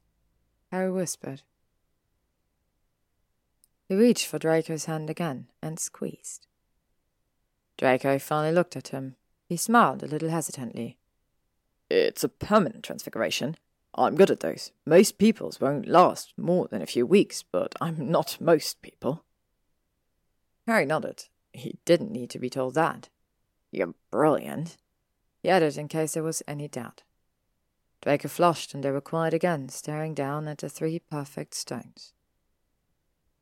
Harry whispered. He reached for Draco's hand again and squeezed. Draco finally looked at him. He smiled a little hesitantly. It's a permanent transfiguration. I'm good at those. Most people's won't last more than a few weeks, but I'm not most people. Harry nodded. He didn't need to be told that. You're brilliant, he added in case there was any doubt. Draco flushed, and they were quiet again, staring down at the three perfect stones.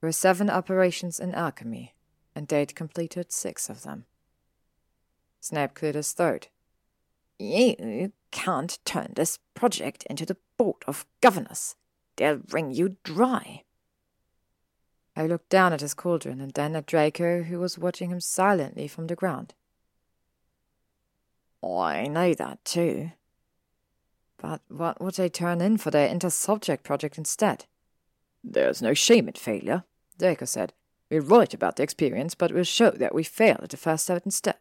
There were seven operations in alchemy, and they'd completed six of them. Snape cleared his throat. You can't turn this project into the Board of Governors. They'll wring you dry. I looked down at his cauldron and then at Draco, who was watching him silently from the ground. I know that too. But what would they turn in for their inter-subject project instead? There's no shame in failure, Draco said. We'll write about the experience, but we'll show that we failed at the first step instead.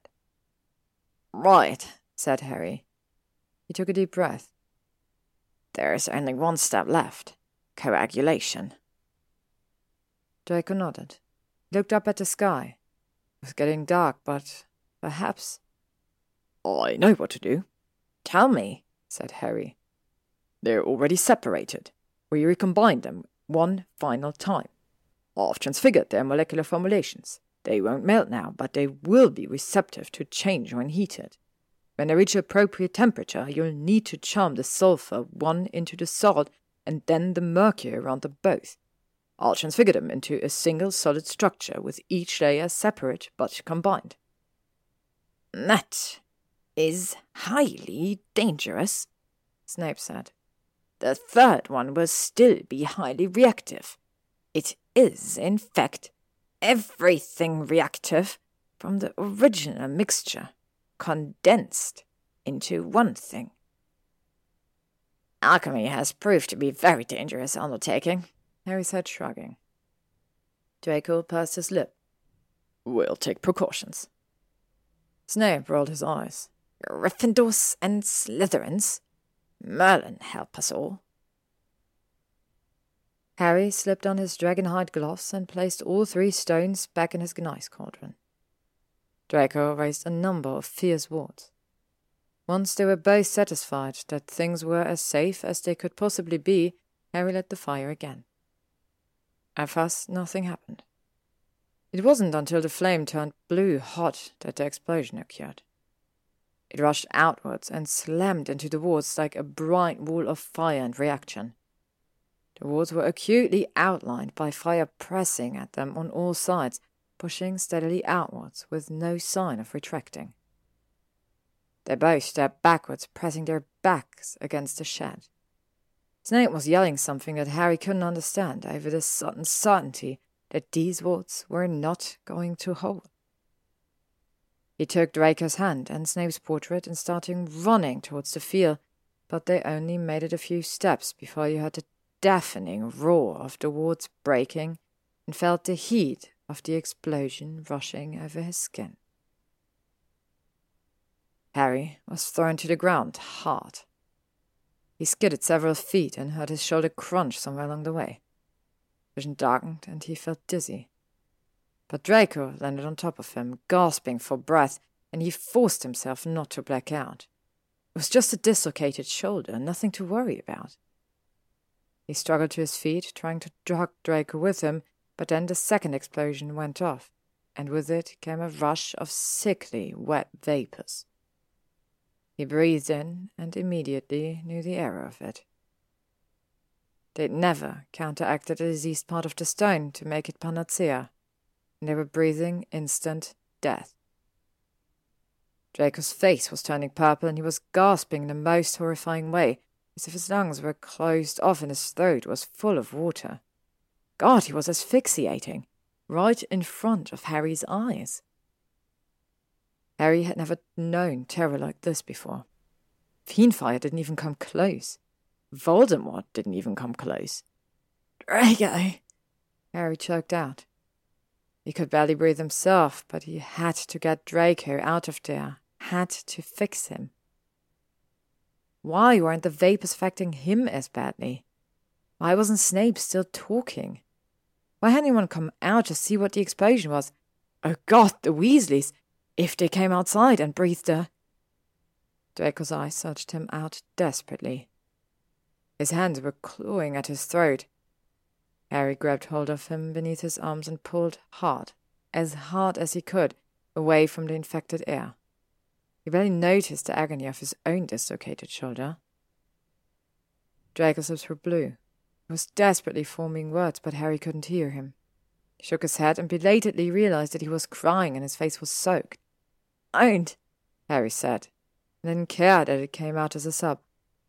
Right, said Harry. He took a deep breath. There's only one step left coagulation. Draco nodded. He looked up at the sky. It was getting dark, but perhaps. I know what to do. Tell me, said Harry. They're already separated. We recombine them one final time. I've transfigured their molecular formulations. They won't melt now, but they will be receptive to change when heated. When they reach appropriate temperature, you'll need to charm the sulfur one into the salt and then the mercury around them both. I'll transfigure them into a single solid structure with each layer separate but combined. That is highly dangerous, Snape said. The third one will still be highly reactive. It is, in fact, everything reactive from the original mixture, condensed into one thing. Alchemy has proved to be a very dangerous undertaking, Harry said, shrugging. Draco pursed his lip. We'll take precautions. Snape rolled his eyes. Gryffindors and Slytherins? Merlin help us all. Harry slipped on his dragonhide gloves and placed all three stones back in his gneiss cauldron. Draco raised a number of fierce wards. Once they were both satisfied that things were as safe as they could possibly be, Harry lit the fire again. At first, nothing happened. It wasn't until the flame turned blue hot that the explosion occurred. It rushed outwards and slammed into the walls like a bright wall of fire and reaction. The walls were acutely outlined by fire pressing at them on all sides, pushing steadily outwards with no sign of retracting. They both stepped backwards, pressing their backs against the shed. Snape was yelling something that Harry couldn't understand over the sudden certainty that these walls were not going to hold. He took Draco's hand and Snape's portrait and started running towards the field, but they only made it a few steps before you heard the deafening roar of the wards breaking and felt the heat of the explosion rushing over his skin. Harry was thrown to the ground hard. He skidded several feet and heard his shoulder crunch somewhere along the way. Vision darkened and he felt dizzy. But Draco landed on top of him, gasping for breath, and he forced himself not to black out. It was just a dislocated shoulder, nothing to worry about. He struggled to his feet, trying to drag Draco with him, but then the second explosion went off, and with it came a rush of sickly, wet vapors. He breathed in and immediately knew the error of it. They'd never counteracted the diseased part of the stone to make it panacea and they were breathing instant death. Draco's face was turning purple, and he was gasping in the most horrifying way, as if his lungs were closed off and his throat was full of water. God, he was asphyxiating, right in front of Harry's eyes. Harry had never known terror like this before. Fiendfire didn't even come close. Voldemort didn't even come close. Draco! Harry choked out. He could barely breathe himself, but he had to get Draco out of there, had to fix him. Why weren't the vapors affecting him as badly? Why wasn't Snape still talking? Why hadn't anyone come out to see what the explosion was? Oh God, the Weasleys! If they came outside and breathed a. Draco's eyes searched him out desperately. His hands were clawing at his throat. Harry grabbed hold of him beneath his arms and pulled hard, as hard as he could, away from the infected air. He barely noticed the agony of his own dislocated shoulder. Draco's lips were blue. He was desperately forming words, but Harry couldn't hear him. He shook his head and belatedly realized that he was crying and his face was soaked. Don't, Harry said, and didn't care that it came out as a sob.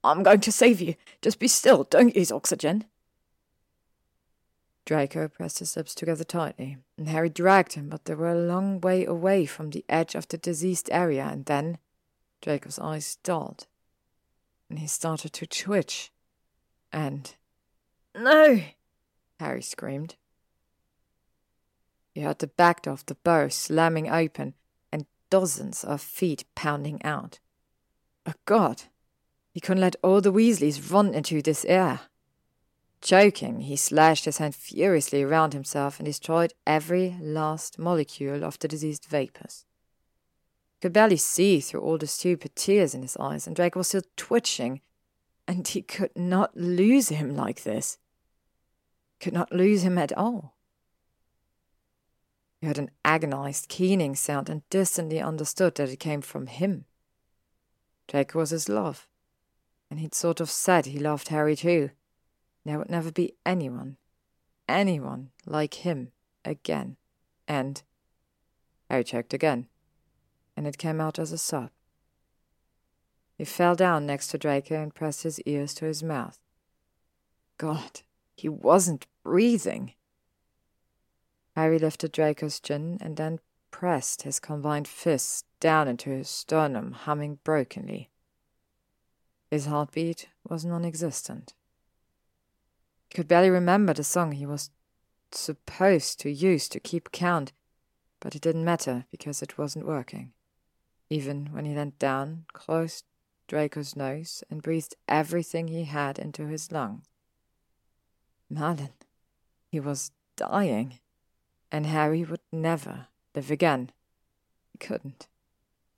I'm going to save you. Just be still. Don't use oxygen. Draco pressed his lips together tightly, and Harry dragged him, but they were a long way away from the edge of the diseased area, and then Draco's eyes dulled, and he started to twitch. And. No! Harry screamed. He heard the back door of the burrow slamming open and dozens of feet pounding out. Oh God! He couldn't let all the Weasleys run into this air. Choking, he slashed his hand furiously around himself and destroyed every last molecule of the diseased vapors. He could barely see through all the stupid tears in his eyes, and Draco was still twitching, and he could not lose him like this. Could not lose him at all. He heard an agonized, keening sound and distantly understood that it came from him. Draco was his love, and he'd sort of said he loved Harry too. There would never be anyone, anyone like him again. And Harry checked again, and it came out as a sob. He fell down next to Draco and pressed his ears to his mouth. God, he wasn't breathing. Harry lifted Draco's chin and then pressed his combined fists down into his sternum, humming brokenly. His heartbeat was non existent. He could barely remember the song he was supposed to use to keep count, but it didn't matter because it wasn't working. Even when he leant down, closed Draco's nose, and breathed everything he had into his lungs. Merlin, he was dying, and Harry would never live again. He couldn't.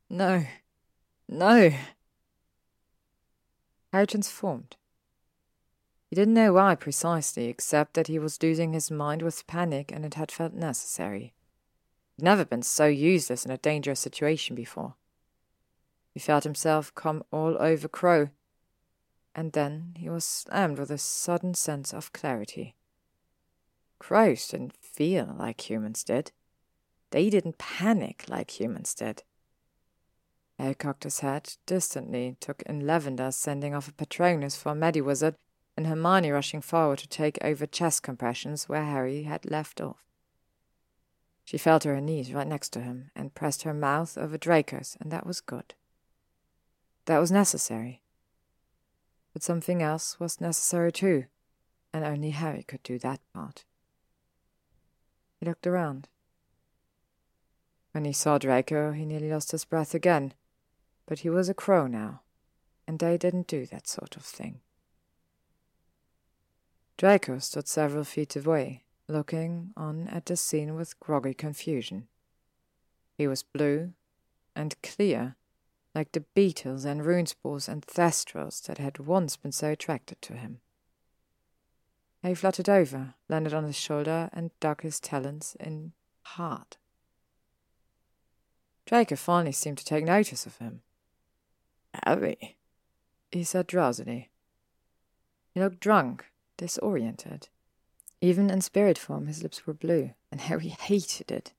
No, no. Harry transformed. He didn't know why precisely, except that he was losing his mind with panic and it had felt necessary. He'd never been so useless in a dangerous situation before. He felt himself come all over Crow, and then he was slammed with a sudden sense of clarity. Crows didn't feel like humans did. They didn't panic like humans did. Harry cocked his head distantly, took in Lavender sending off a Patronus for a and Hermione rushing forward to take over chest compressions where Harry had left off. She fell to her knees right next to him and pressed her mouth over Draco's, and that was good. That was necessary. But something else was necessary too, and only Harry could do that part. He looked around. When he saw Draco, he nearly lost his breath again, but he was a crow now, and they didn't do that sort of thing. Draco stood several feet away, looking on at the scene with groggy confusion. He was blue and clear, like the beetles and runespoors and thestrals that had once been so attracted to him. He fluttered over, landed on his shoulder, and dug his talons in hard. Draco finally seemed to take notice of him. Harry, he said drowsily. He looked drunk, disoriented. Even in spirit form, his lips were blue, and Harry hated it.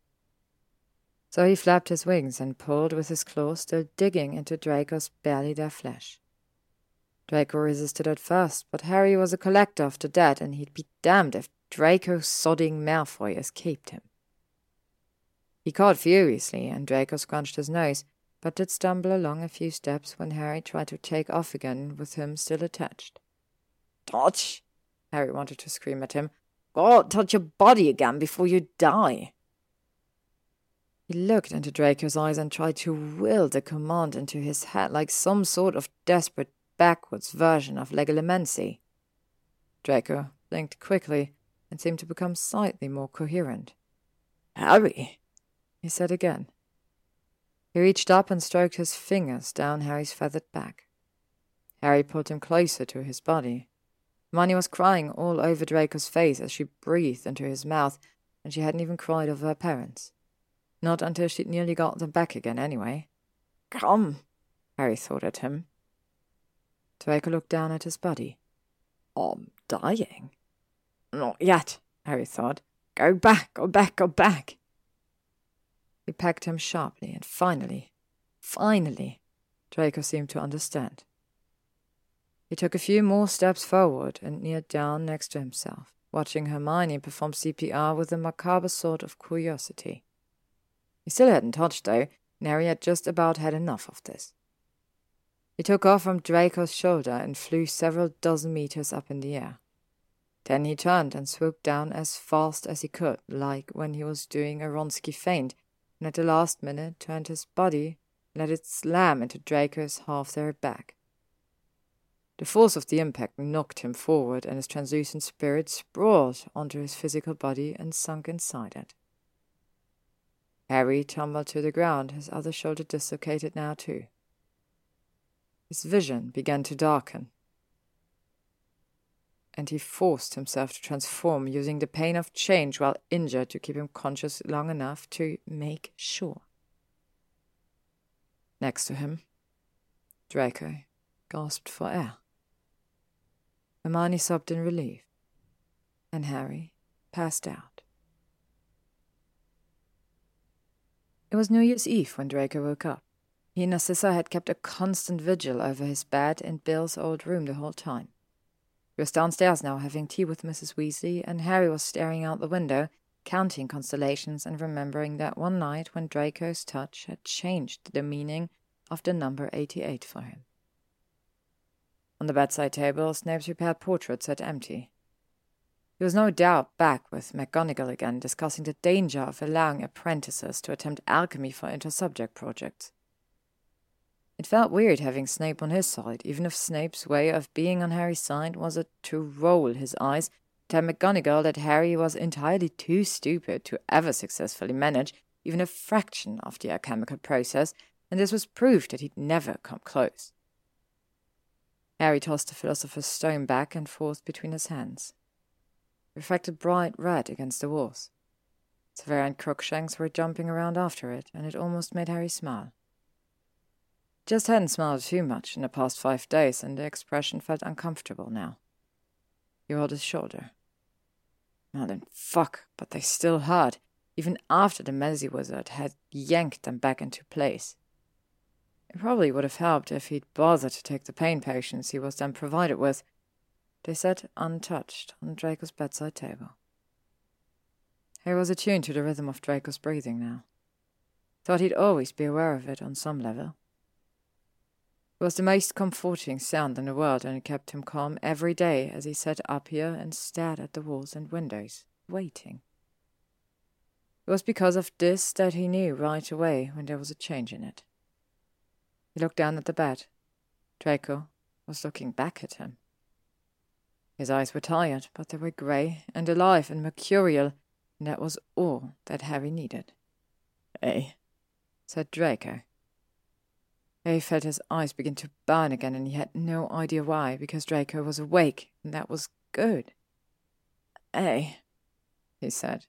So he flapped his wings and pulled with his claws, still digging into Draco's barely there flesh. Draco resisted at first, but Harry was a collector the dead, and he'd be damned if Draco sodding Malfoy escaped him. He caught furiously, and Draco scrunched his nose, but did stumble along a few steps when Harry tried to take off again with him still attached. Touch! Harry wanted to scream at him. God, touch your body again before you die. He looked into Draco's eyes and tried to will the command into his head like some sort of desperate backwards version of Legilimency. Draco blinked quickly and seemed to become slightly more coherent. Harry, he said again. He reached up and stroked his fingers down Harry's feathered back. Harry pulled him closer to his body, Hermione was crying all over Draco's face as she breathed into his mouth, and she hadn't even cried over her parents. Not until she'd nearly got them back again, anyway. Come, Harry thought at him. Draco looked down at his body. I'm dying. Not yet, Harry thought. Go back, go back, go back. He pecked him sharply, and finally, finally, Draco seemed to understand. He took a few more steps forward and kneeled down next to himself, watching Hermione perform CPR with a macabre sort of curiosity. He still hadn't touched, though, and Harry had just about had enough of this. He took off from Draco's shoulder and flew several dozen meters up in the air. Then he turned and swooped down as fast as he could, like when he was doing a Wronski feint, and at the last minute turned his body and let it slam into Draco's half their back. The force of the impact knocked him forward, and his translucent spirit sprawled onto his physical body and sunk inside it. Harry tumbled to the ground, his other shoulder dislocated now too. His vision began to darken, and he forced himself to transform, using the pain of change while injured to keep him conscious long enough to make sure. Next to him, Draco gasped for air. Hermione sobbed in relief, and Harry passed out. It was New Year's Eve when Draco woke up. He and Narcissa had kept a constant vigil over his bed in Bill's old room the whole time. He was downstairs now having tea with Mrs. Weasley, and Harry was staring out the window, counting constellations and remembering that one night when Draco's touch had changed the meaning of the number 88 for him. On the bedside table, Snape's repaired portrait sat empty. He was no doubt back with McGonagall again, discussing the danger of allowing apprentices to attempt alchemy for inter-subject projects. It felt weird having Snape on his side, even if Snape's way of being on Harry's side was to roll his eyes, tell McGonagall that Harry was entirely too stupid to ever successfully manage even a fraction of the alchemical process, and this was proof that he'd never come close. Harry tossed the Philosopher's Stone back and forth between his hands. It reflected bright red against the walls. Severe Crookshanks were jumping around after it, and it almost made Harry smile. Just hadn't smiled too much in the past five days, and the expression felt uncomfortable now. He rolled his shoulder. Well then, fuck, but they still hurt, even after the mediwizard had yanked them back into place. It probably would have helped if he'd bothered to take the pain potions he was then provided with. They sat untouched on Draco's bedside table. He was attuned to the rhythm of Draco's breathing now. Thought he'd always be aware of it on some level. It was the most comforting sound in the world, and it kept him calm every day as he sat up here and stared at the walls and windows, waiting. It was because of this that he knew right away when there was a change in it. He looked down at the bed. Draco was looking back at him. His eyes were tired, but they were grey and alive and mercurial, and that was all that Harry needed. Eh? said Draco. Harry felt his eyes begin to burn again, and he had no idea why, because Draco was awake, and that was good. Eh, he said.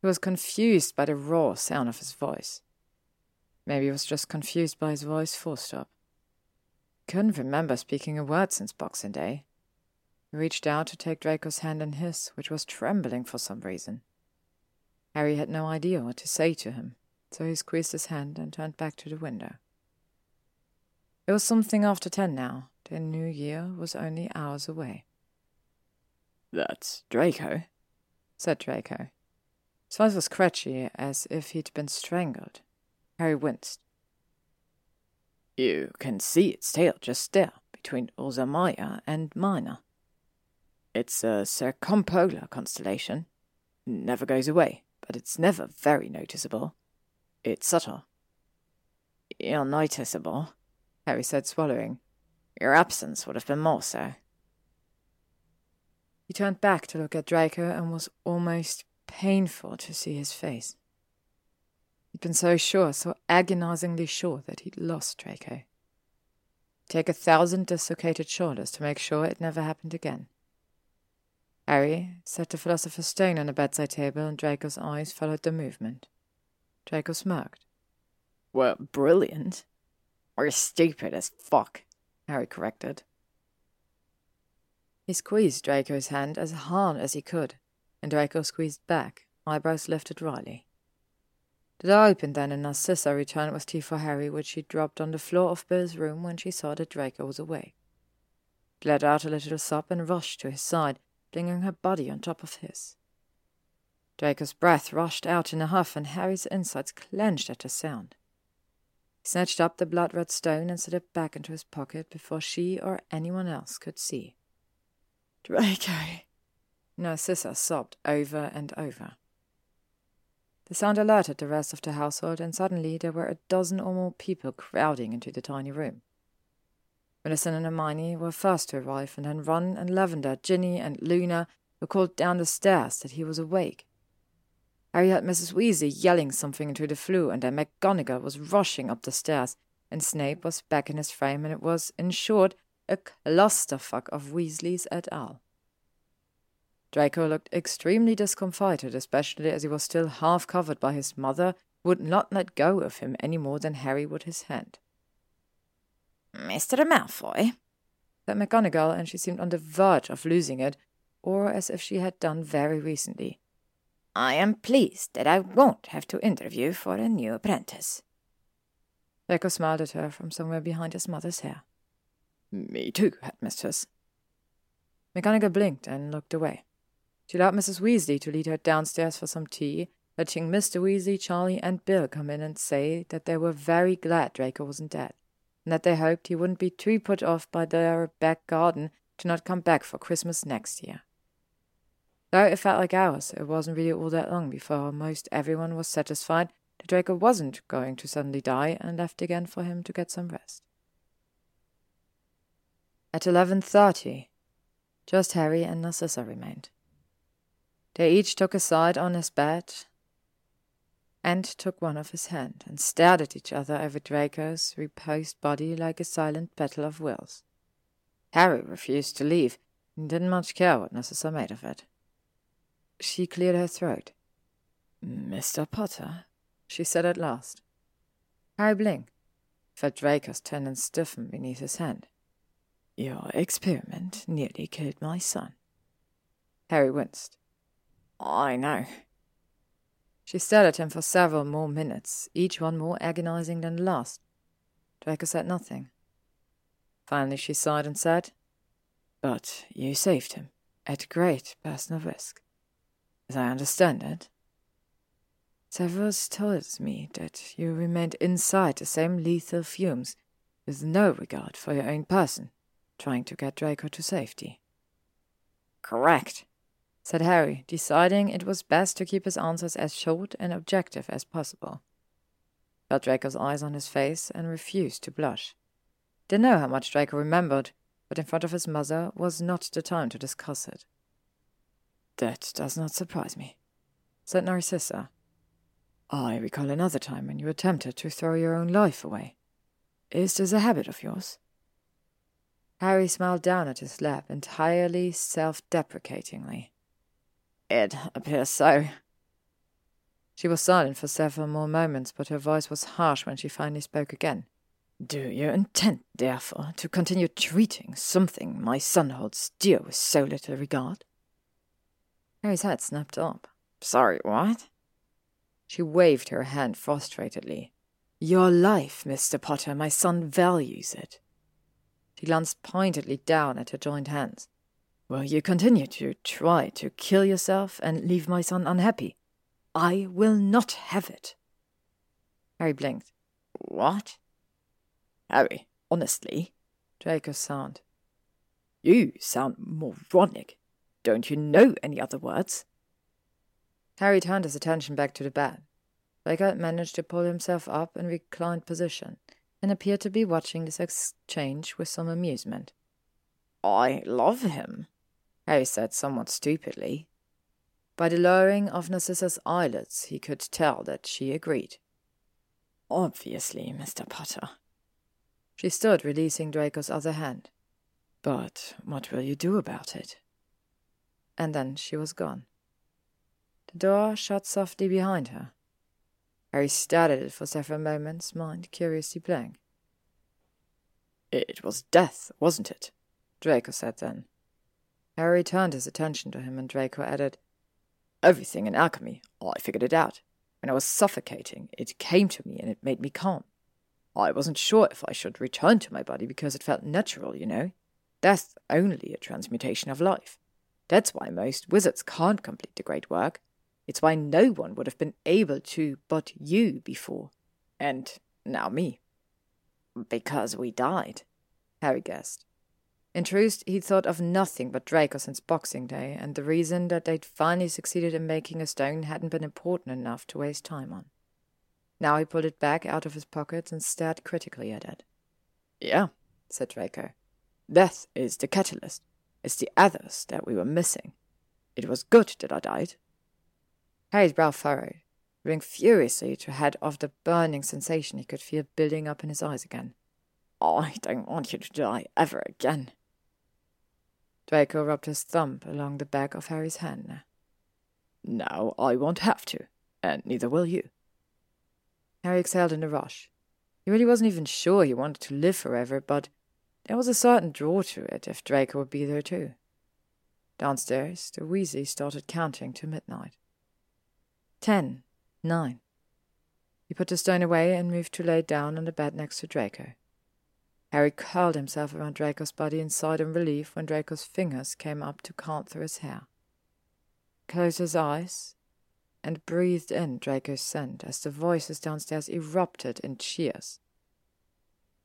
He was confused by the raw sound of his voice. Maybe he was just confused by his voice, full stop. Couldn't remember speaking a word since Boxing Day. He reached out to take Draco's hand in his, which was trembling for some reason. Harry had no idea what to say to him, so he squeezed his hand and turned back to the window. It was something after ten now. The new year was only hours away. That's Draco, said Draco. His voice was scratchy, as if he'd been strangled. Harry winced. You can see its tail just there, between Ursa Major and Minor. It's a circumpolar constellation. Never goes away, but it's never very noticeable. It's subtle. Unnoticeable, Harry said, swallowing. Your absence would have been more so. He turned back to look at Draco and was almost painful to see his face. He'd been so sure, so agonizingly sure that he'd lost Draco. take a thousand dislocated shoulders to make sure it never happened again. Harry set the Philosopher's Stone on the bedside table, and Draco's eyes followed the movement. Draco smirked. We're brilliant. Or stupid as fuck, Harry corrected. He squeezed Draco's hand as hard as he could, and Draco squeezed back, eyebrows lifted wryly. The door opened then, and Narcissa returned with tea for Harry, which she dropped on the floor of Bill's room when she saw that Draco was. She let out a little sob and rushed to his side, flinging her body on top of his. Draco's breath rushed out in a huff, and Harry's insides clenched at the sound. He snatched up the blood red stone and set it back into his pocket before she or anyone else could see. Draco! Narcissa sobbed over and over. The sound alerted the rest of the household, and suddenly there were a dozen or more people crowding into the tiny room. Millicent and Hermione were first to arrive, and then Ron and Lavender, Ginny and Luna, who called down the stairs that he was awake. Harry heard Mrs. Weasley yelling something into the flue, and then McGonagall was rushing up the stairs, and Snape was back in his frame, and it was, in short, a clusterfuck of Weasleys et al. Draco looked extremely discomfited, especially as he was still half covered by his mother, who would not let go of him any more than Harry would his hand. Mr. Malfoy, said McGonagall, and she seemed on the verge of losing it, or as if she had done very recently. I am pleased that I won't have to interview for a new apprentice. Draco smiled at her from somewhere behind his mother's hair. Me too, headmistress. McGonagall blinked and looked away. She allowed Mrs. Weasley to lead her downstairs for some tea, letting Mr. Weasley, Charlie, and Bill come in and say that they were very glad Draco wasn't dead, and that they hoped he wouldn't be too put off by their back garden to not come back for Christmas next year. Though it felt like hours, it wasn't really all that long before most everyone was satisfied that Draco wasn't going to suddenly die and left again for him to get some rest. At eleven thirty, just Harry and Narcissa remained. They each took a side on his bed and took one of his hand and stared at each other over Draco's reposed body like a silent battle of wills. Harry refused to leave and didn't much care what Narcissa made of it. She cleared her throat. Mr. Potter, she said at last. Harry blinked, felt Draco's tendons stiffen beneath his hand. Your experiment nearly killed my son. Harry winced. I know. She stared at him for several more minutes, each one more agonizing than the last. Draco said nothing. Finally, she sighed and said, But you saved him, at great personal risk. As I understand it, Severus told me that you remained inside the same lethal fumes, with no regard for your own person, trying to get Draco to safety. Correct said Harry, deciding it was best to keep his answers as short and objective as possible. Felt Draco's eyes on his face and refused to blush. Didn't know how much Draco remembered, but in front of his mother was not the time to discuss it. That does not surprise me, said Narcissa. I recall another time when you attempted to throw your own life away. Is this a habit of yours? Harry smiled down at his lap entirely self deprecatingly. It appears so. She was silent for several more moments, but her voice was harsh when she finally spoke again. Do you intend, therefore, to continue treating something my son holds dear with so little regard? Harry's head snapped up. Sorry, what? She waved her hand frustratedly. Your life, Mr. Potter, my son values it. She glanced pointedly down at her joined hands. Will you continue to try to kill yourself and leave my son unhappy? I will not have it. Harry blinked. What? Harry, honestly? Draco sound. You sound moronic. Don't you know any other words? Harry turned his attention back to the bed. Draco managed to pull himself up in reclined position and appeared to be watching this exchange with some amusement. I love him, Harry said somewhat stupidly. By the lowering of Narcissa's eyelids, he could tell that she agreed. Obviously, Mr. Potter. She stood, releasing Draco's other hand. But what will you do about it? And then she was gone. The door shut softly behind her. Harry stared at it for several moments, mind curiously blank. It was death, wasn't it? Draco said then. Harry turned his attention to him, and Draco added, Everything in alchemy, oh, I figured it out. When I was suffocating, it came to me and it made me calm. I wasn't sure if I should return to my body because it felt natural, you know. Death's only a transmutation of life. That's why most wizards can't complete the great work. It's why no one would have been able to but you before. And now me. Because we died, Harry guessed. In truth, he'd thought of nothing but Draco since Boxing Day, and the reason that they'd finally succeeded in making a stone hadn't been important enough to waste time on. Now he pulled it back out of his pocket and stared critically at it. Yeah, said Draco. Death is the catalyst. It's the others that we were missing. It was good that I died. Harry's brow furrowed, moving furiously to head off the burning sensation he could feel building up in his eyes again. I don't want you to die ever again. Draco rubbed his thumb along the back of Harry's hand. Now I won't have to, and neither will you. Harry exhaled in a rush. He really wasn't even sure he wanted to live forever, but there was a certain draw to it if Draco would be there too. Downstairs, the Weasley started counting to midnight. Ten, nine. He put the stone away and moved to lay down on the bed next to Draco. Harry curled himself around Draco's body and sighed in relief when Draco's fingers came up to count through his hair. Closed his eyes and breathed in Draco's scent as the voices downstairs erupted in cheers.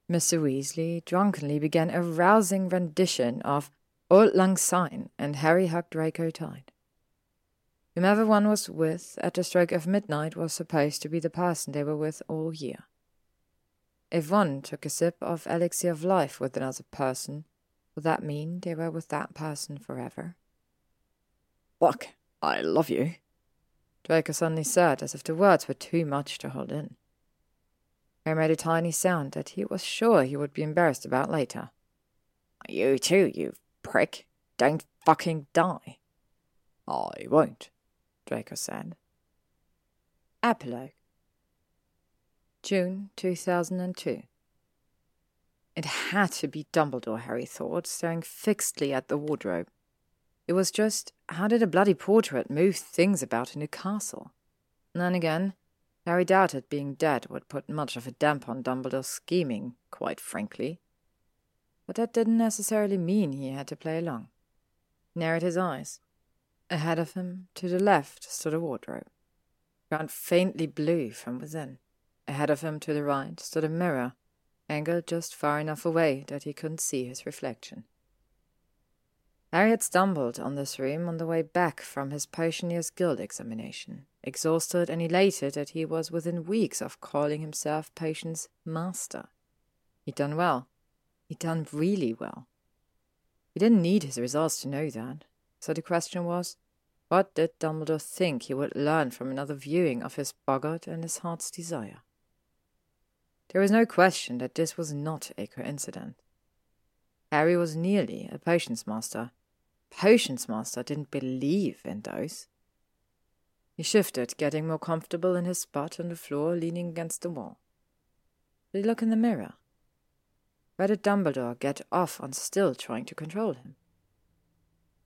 Mr. Weasley drunkenly began a rousing rendition of Auld Lang Syne, and Harry hugged Draco tight. Whomever one was with at the stroke of midnight was supposed to be the person they were with all year. If one took a sip of elixir of life with another person, would that mean they were with that person forever? Look, I love you. Draco suddenly said, as if the words were too much to hold in. He made a tiny sound that he was sure he would be embarrassed about later. You too, you prick. Don't fucking die. I won't, Draco said. Epilogue June 2002. It had to be Dumbledore, Harry thought, staring fixedly at the wardrobe. It was just, how did a bloody portrait move things about in a castle? And then again, Harry doubted being dead would put much of a damp on Dumbledore's scheming, quite frankly. But that didn't necessarily mean he had to play along. He narrowed his eyes. Ahead of him, to the left, stood a wardrobe, ground faintly blue from within. Ahead of him to the right stood a mirror, angled just far enough away that he couldn't see his reflection. Harry had stumbled on this room on the way back from his Potioneer's Guild examination, exhausted and elated that he was within weeks of calling himself Potion's master. He'd done well. He'd done really well. He didn't need his results to know that, so the question was, what did Dumbledore think he would learn from another viewing of his boggart and his heart's desire? There was no question that this was not a coincidence. Harry was nearly a potions master. Potions master didn't believe in those. He shifted, getting more comfortable in his spot on the floor, leaning against the wall. Did he look in the mirror? Where did Dumbledore get off on still trying to control him?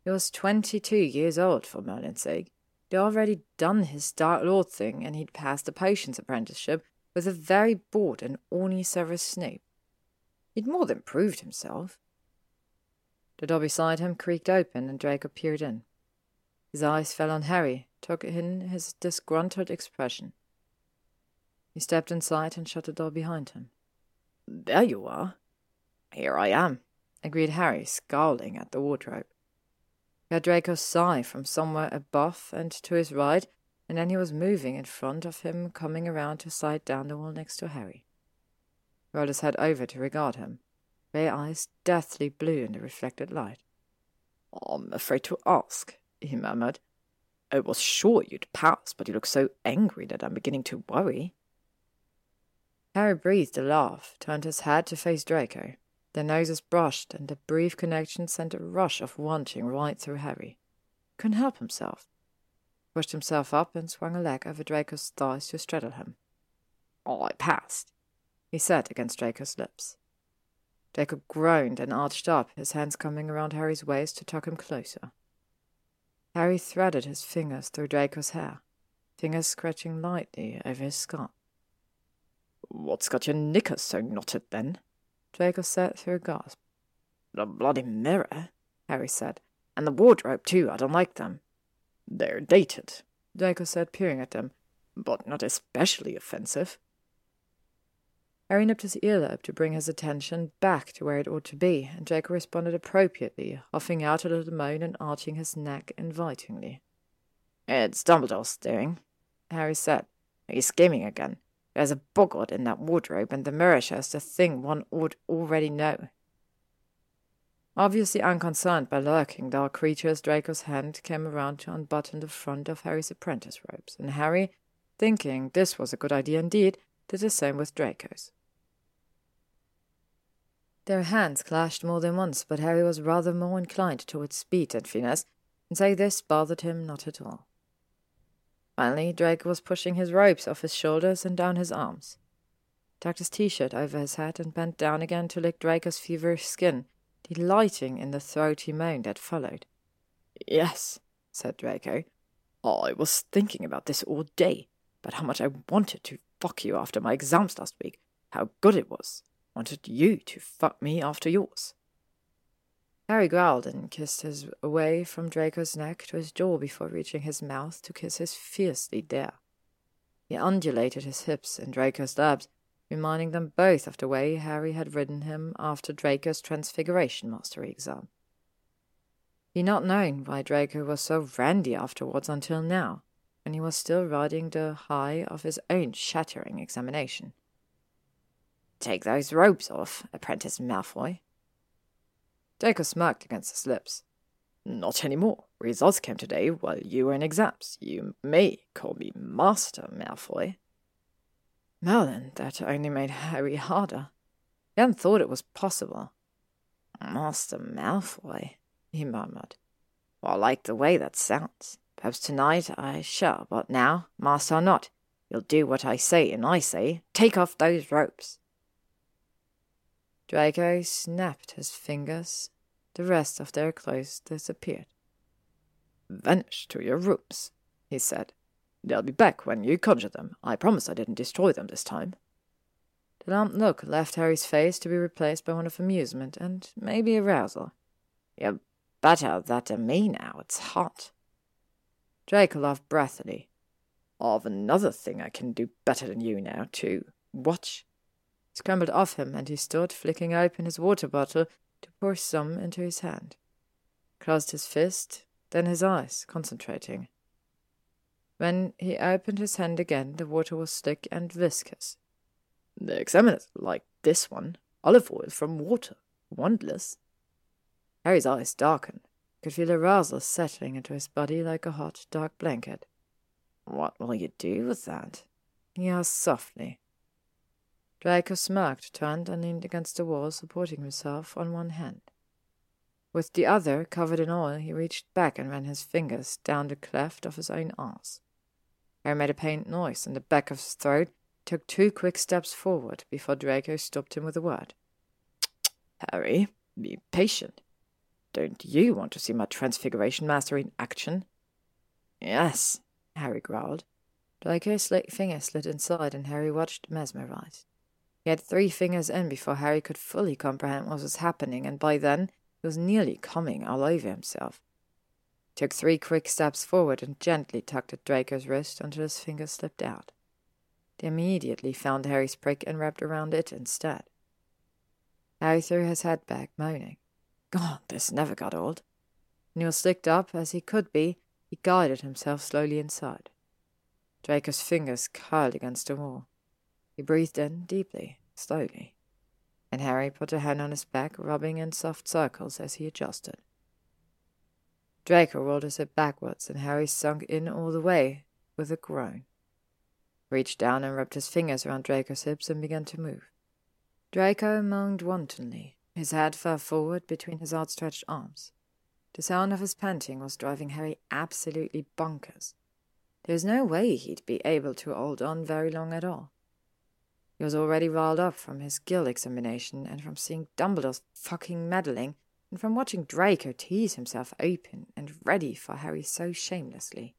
He was twenty-two years old, for Merlin's sake. He'd already done his Dark Lord thing, and he'd passed the potions apprenticeship with a very bored and orny Severus Snape. He'd more than proved himself. The door beside him creaked open, and Draco peered in. His eyes fell on Harry, took in his disgruntled expression. He stepped inside and shut the door behind him. There you are. Here I am, agreed Harry, scowling at the wardrobe. He heard Draco sigh from somewhere above and to his right, and then he was moving in front of him, coming around to slide down the wall next to Harry. Rolled his head over to regard him, grey eyes deathly blue in the reflected light. I'm afraid to ask, he murmured. I was sure you'd pass, but you look so angry that I'm beginning to worry. Harry breathed a laugh, turned his head to face Draco. Their noses brushed, and the brief connection sent a rush of wanting right through Harry. Couldn't help himself. Pushed himself up and swung a leg over Draco's thighs to straddle him. Oh, I passed, he said against Draco's lips. Draco groaned and arched up, his hands coming around Harry's waist to tuck him closer. Harry threaded his fingers through Draco's hair, fingers scratching lightly over his scalp. What's got your knickers so knotted, then? Draco said through a gasp. The bloody mirror, Harry said. And the wardrobe, too. I don't like them. They're dated, Draco said, peering at them, but not especially offensive. Harry nipped his earlobe to bring his attention back to where it ought to be, and Draco responded appropriately, huffing out a little moan and arching his neck invitingly. It's Dumbledore's doing, Harry said. He's scheming again. There's a boggart in that wardrobe, and the mirror shows the thing one ought already know. Obviously unconcerned by lurking dark creatures, Draco's hand came around to unbutton the front of Harry's apprentice robes, and Harry, thinking this was a good idea indeed, did the same with Draco's. Their hands clashed more than once, but Harry was rather more inclined towards speed and finesse, and so this bothered him not at all. Finally, Draco was pushing his robes off his shoulders and down his arms. Tucked his t-shirt over his head and bent down again to lick Draco's feverish skin, delighting in the throaty moan that followed. Yes, said Draco. I was thinking about this all day, but how much I wanted to fuck you after my exams last week. How good it was. Wanted you to fuck me after yours. Harry growled and kissed his way from Draco's neck to his jaw before reaching his mouth to kiss his fiercely there. He undulated his hips in Draco's laps, reminding them both of the way Harry had ridden him after Draco's Transfiguration Mastery exam. He'd not known why Draco was so randy afterwards until now, when he was still riding the high of his own shattering examination. Take those robes off, Apprentice Malfoy, Draco smirked against his lips. Not any more. Results came today while you were in exams. You may call me Master Malfoy. Merlin, that only made Harry harder. He hadn't thought it was possible. Master Malfoy, he murmured. Well, I like the way that sounds. Perhaps tonight I shall, but now, master or not, you'll do what I say, and I say, take off those ropes. Draco snapped his fingers. The rest of their clothes disappeared. Vanish to your rooms, he said. They'll be back when you conjure them. I promise I didn't destroy them this time. The lamp look left Harry's face to be replaced by one of amusement and maybe arousal. You're better that than me now. It's hot. Draco laughed breathily. I've another thing I can do better than you now, too. Watch scrambled off him, and he stood flicking open his water bottle to pour some into his hand. Closed his fist, then his eyes, concentrating. When he opened his hand again, the water was thick and viscous. The examiners like this one. Olive oil from water. Wandless. Harry's eyes darkened. He could feel a arousal settling into his body like a hot, dark blanket. What will you do with that? he asked softly. Draco smirked, turned, and leaned against the wall, supporting himself on one hand. With the other covered in oil, he reached back and ran his fingers down the cleft of his own arse. Harry made a faint noise in the back of his throat, took two quick steps forward before Draco stopped him with a word. Harry, be patient. Don't you want to see my Transfiguration Master in action? Yes, Harry growled. Draco's slick fingers slid inside, and Harry watched mesmerized. He had three fingers in before Harry could fully comprehend what was happening, and by then he was nearly coming all over himself. Took three quick steps forward and gently tugged at Draco's wrist until his fingers slipped out. They immediately found Harry's prick and wrapped around it instead. Harry threw his head back, moaning. God, this never got old. When he was slicked up, as he could be, he guided himself slowly inside. Draco's fingers curled against the wall. He breathed in deeply, slowly, and Harry put a hand on his back, rubbing in soft circles as he adjusted. Draco rolled his head backwards, and Harry sunk in all the way with a groan. reached down and rubbed his fingers around Draco's hips and began to move. Draco moaned wantonly. His head fell forward between his outstretched arms. The sound of his panting was driving Harry absolutely bonkers. There was no way he'd be able to hold on very long at all. He was already riled up from his guild examination and from seeing Dumbledore's fucking meddling and from watching Draco tease himself open and ready for Harry so shamelessly.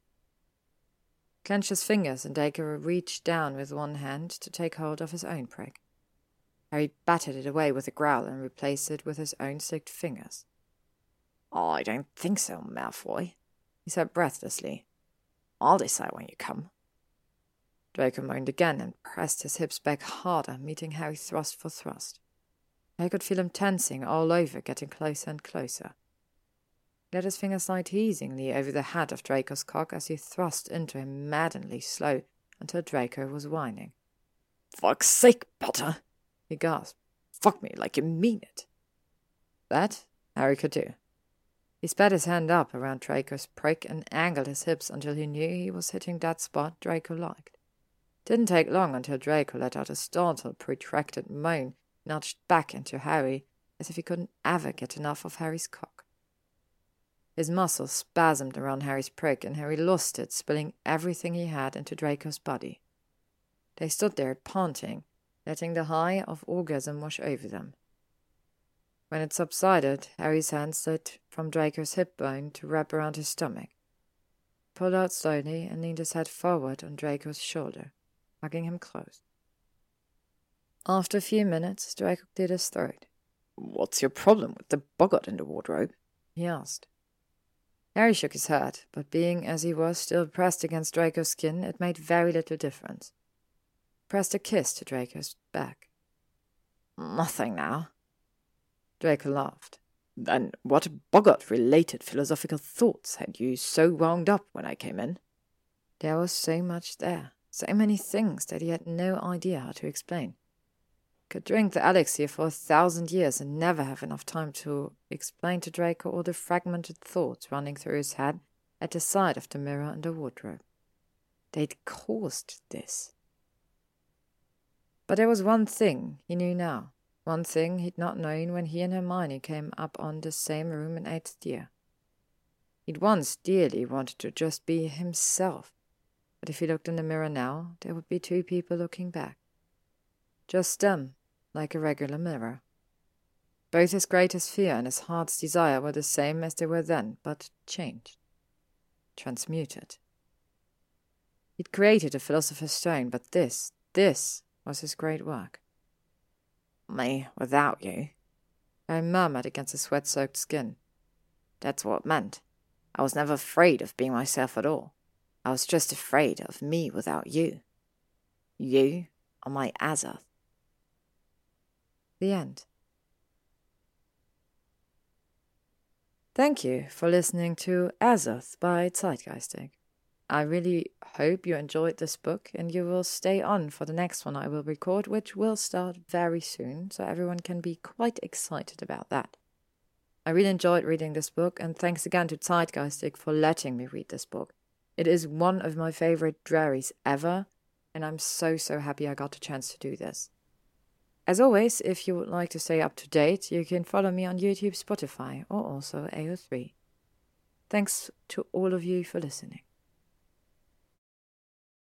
Clenched his fingers and Draco reached down with one hand to take hold of his own prick. Harry battered it away with a growl and replaced it with his own slicked fingers. I don't think so, Malfoy, he said breathlessly. I'll decide when you come. Draco moaned again and pressed his hips back harder, meeting Harry thrust for thrust. I could feel him tensing all over, getting closer and closer. He let his fingers slide teasingly over the head of Draco's cock as he thrust into him maddeningly slow until Draco was whining. Fuck's sake, Potter! he gasped. Fuck me like you mean it. That Harry could do. He sped his hand up around Draco's prick and angled his hips until he knew he was hitting that spot Draco liked. Didn't take long until Draco let out a startled, protracted moan, nudged back into Harry, as if he couldn't ever get enough of Harry's cock. His muscles spasmed around Harry's prick, and Harry lost it, spilling everything he had into Draco's body. They stood there panting, letting the high of orgasm wash over them. When it subsided, Harry's hand slid from Draco's hip bone to wrap around his stomach. Pulled out slowly and leaned his head forward on Draco's shoulder hugging him close. After a few minutes, Draco cleared his throat. What's your problem with the boggart in the wardrobe? he asked. Harry shook his head, but being as he was still pressed against Draco's skin, it made very little difference. Pressed a kiss to Draco's back. Nothing now. Draco laughed. Then what boggart related philosophical thoughts had you so wound up when I came in? There was so much there. So many things that he had no idea how to explain. Could drink the elixir for a thousand years and never have enough time to explain to Draco all the fragmented thoughts running through his head at the side of the mirror and the wardrobe. They'd caused this. But there was one thing he knew now, one thing he'd not known when he and Hermione came up on the same room in eighth year. He'd once dearly wanted to just be himself, but if he looked in the mirror now, there would be two people looking back. Just them, like a regular mirror. Both his greatest fear and his heart's desire were the same as they were then, but changed. Transmuted. He'd created a philosopher's stone, but this, this was his great work. Me without you? I murmured against his sweat soaked skin. That's what it meant. I was never afraid of being myself at all. I was just afraid of me without you. You are my Azoth. The end. Thank you for listening to Azoth by Zeitgeistic. I really hope you enjoyed this book and you will stay on for the next one I will record, which will start very soon, so everyone can be quite excited about that. I really enjoyed reading this book, and thanks again to Zeitgeistic for letting me read this book. It is one of my favorite Drarries ever, and I'm so, so happy I got the chance to do this. As always, if you would like to stay up to date, you can follow me on YouTube, Spotify, or also AO3. Thanks to all of you for listening.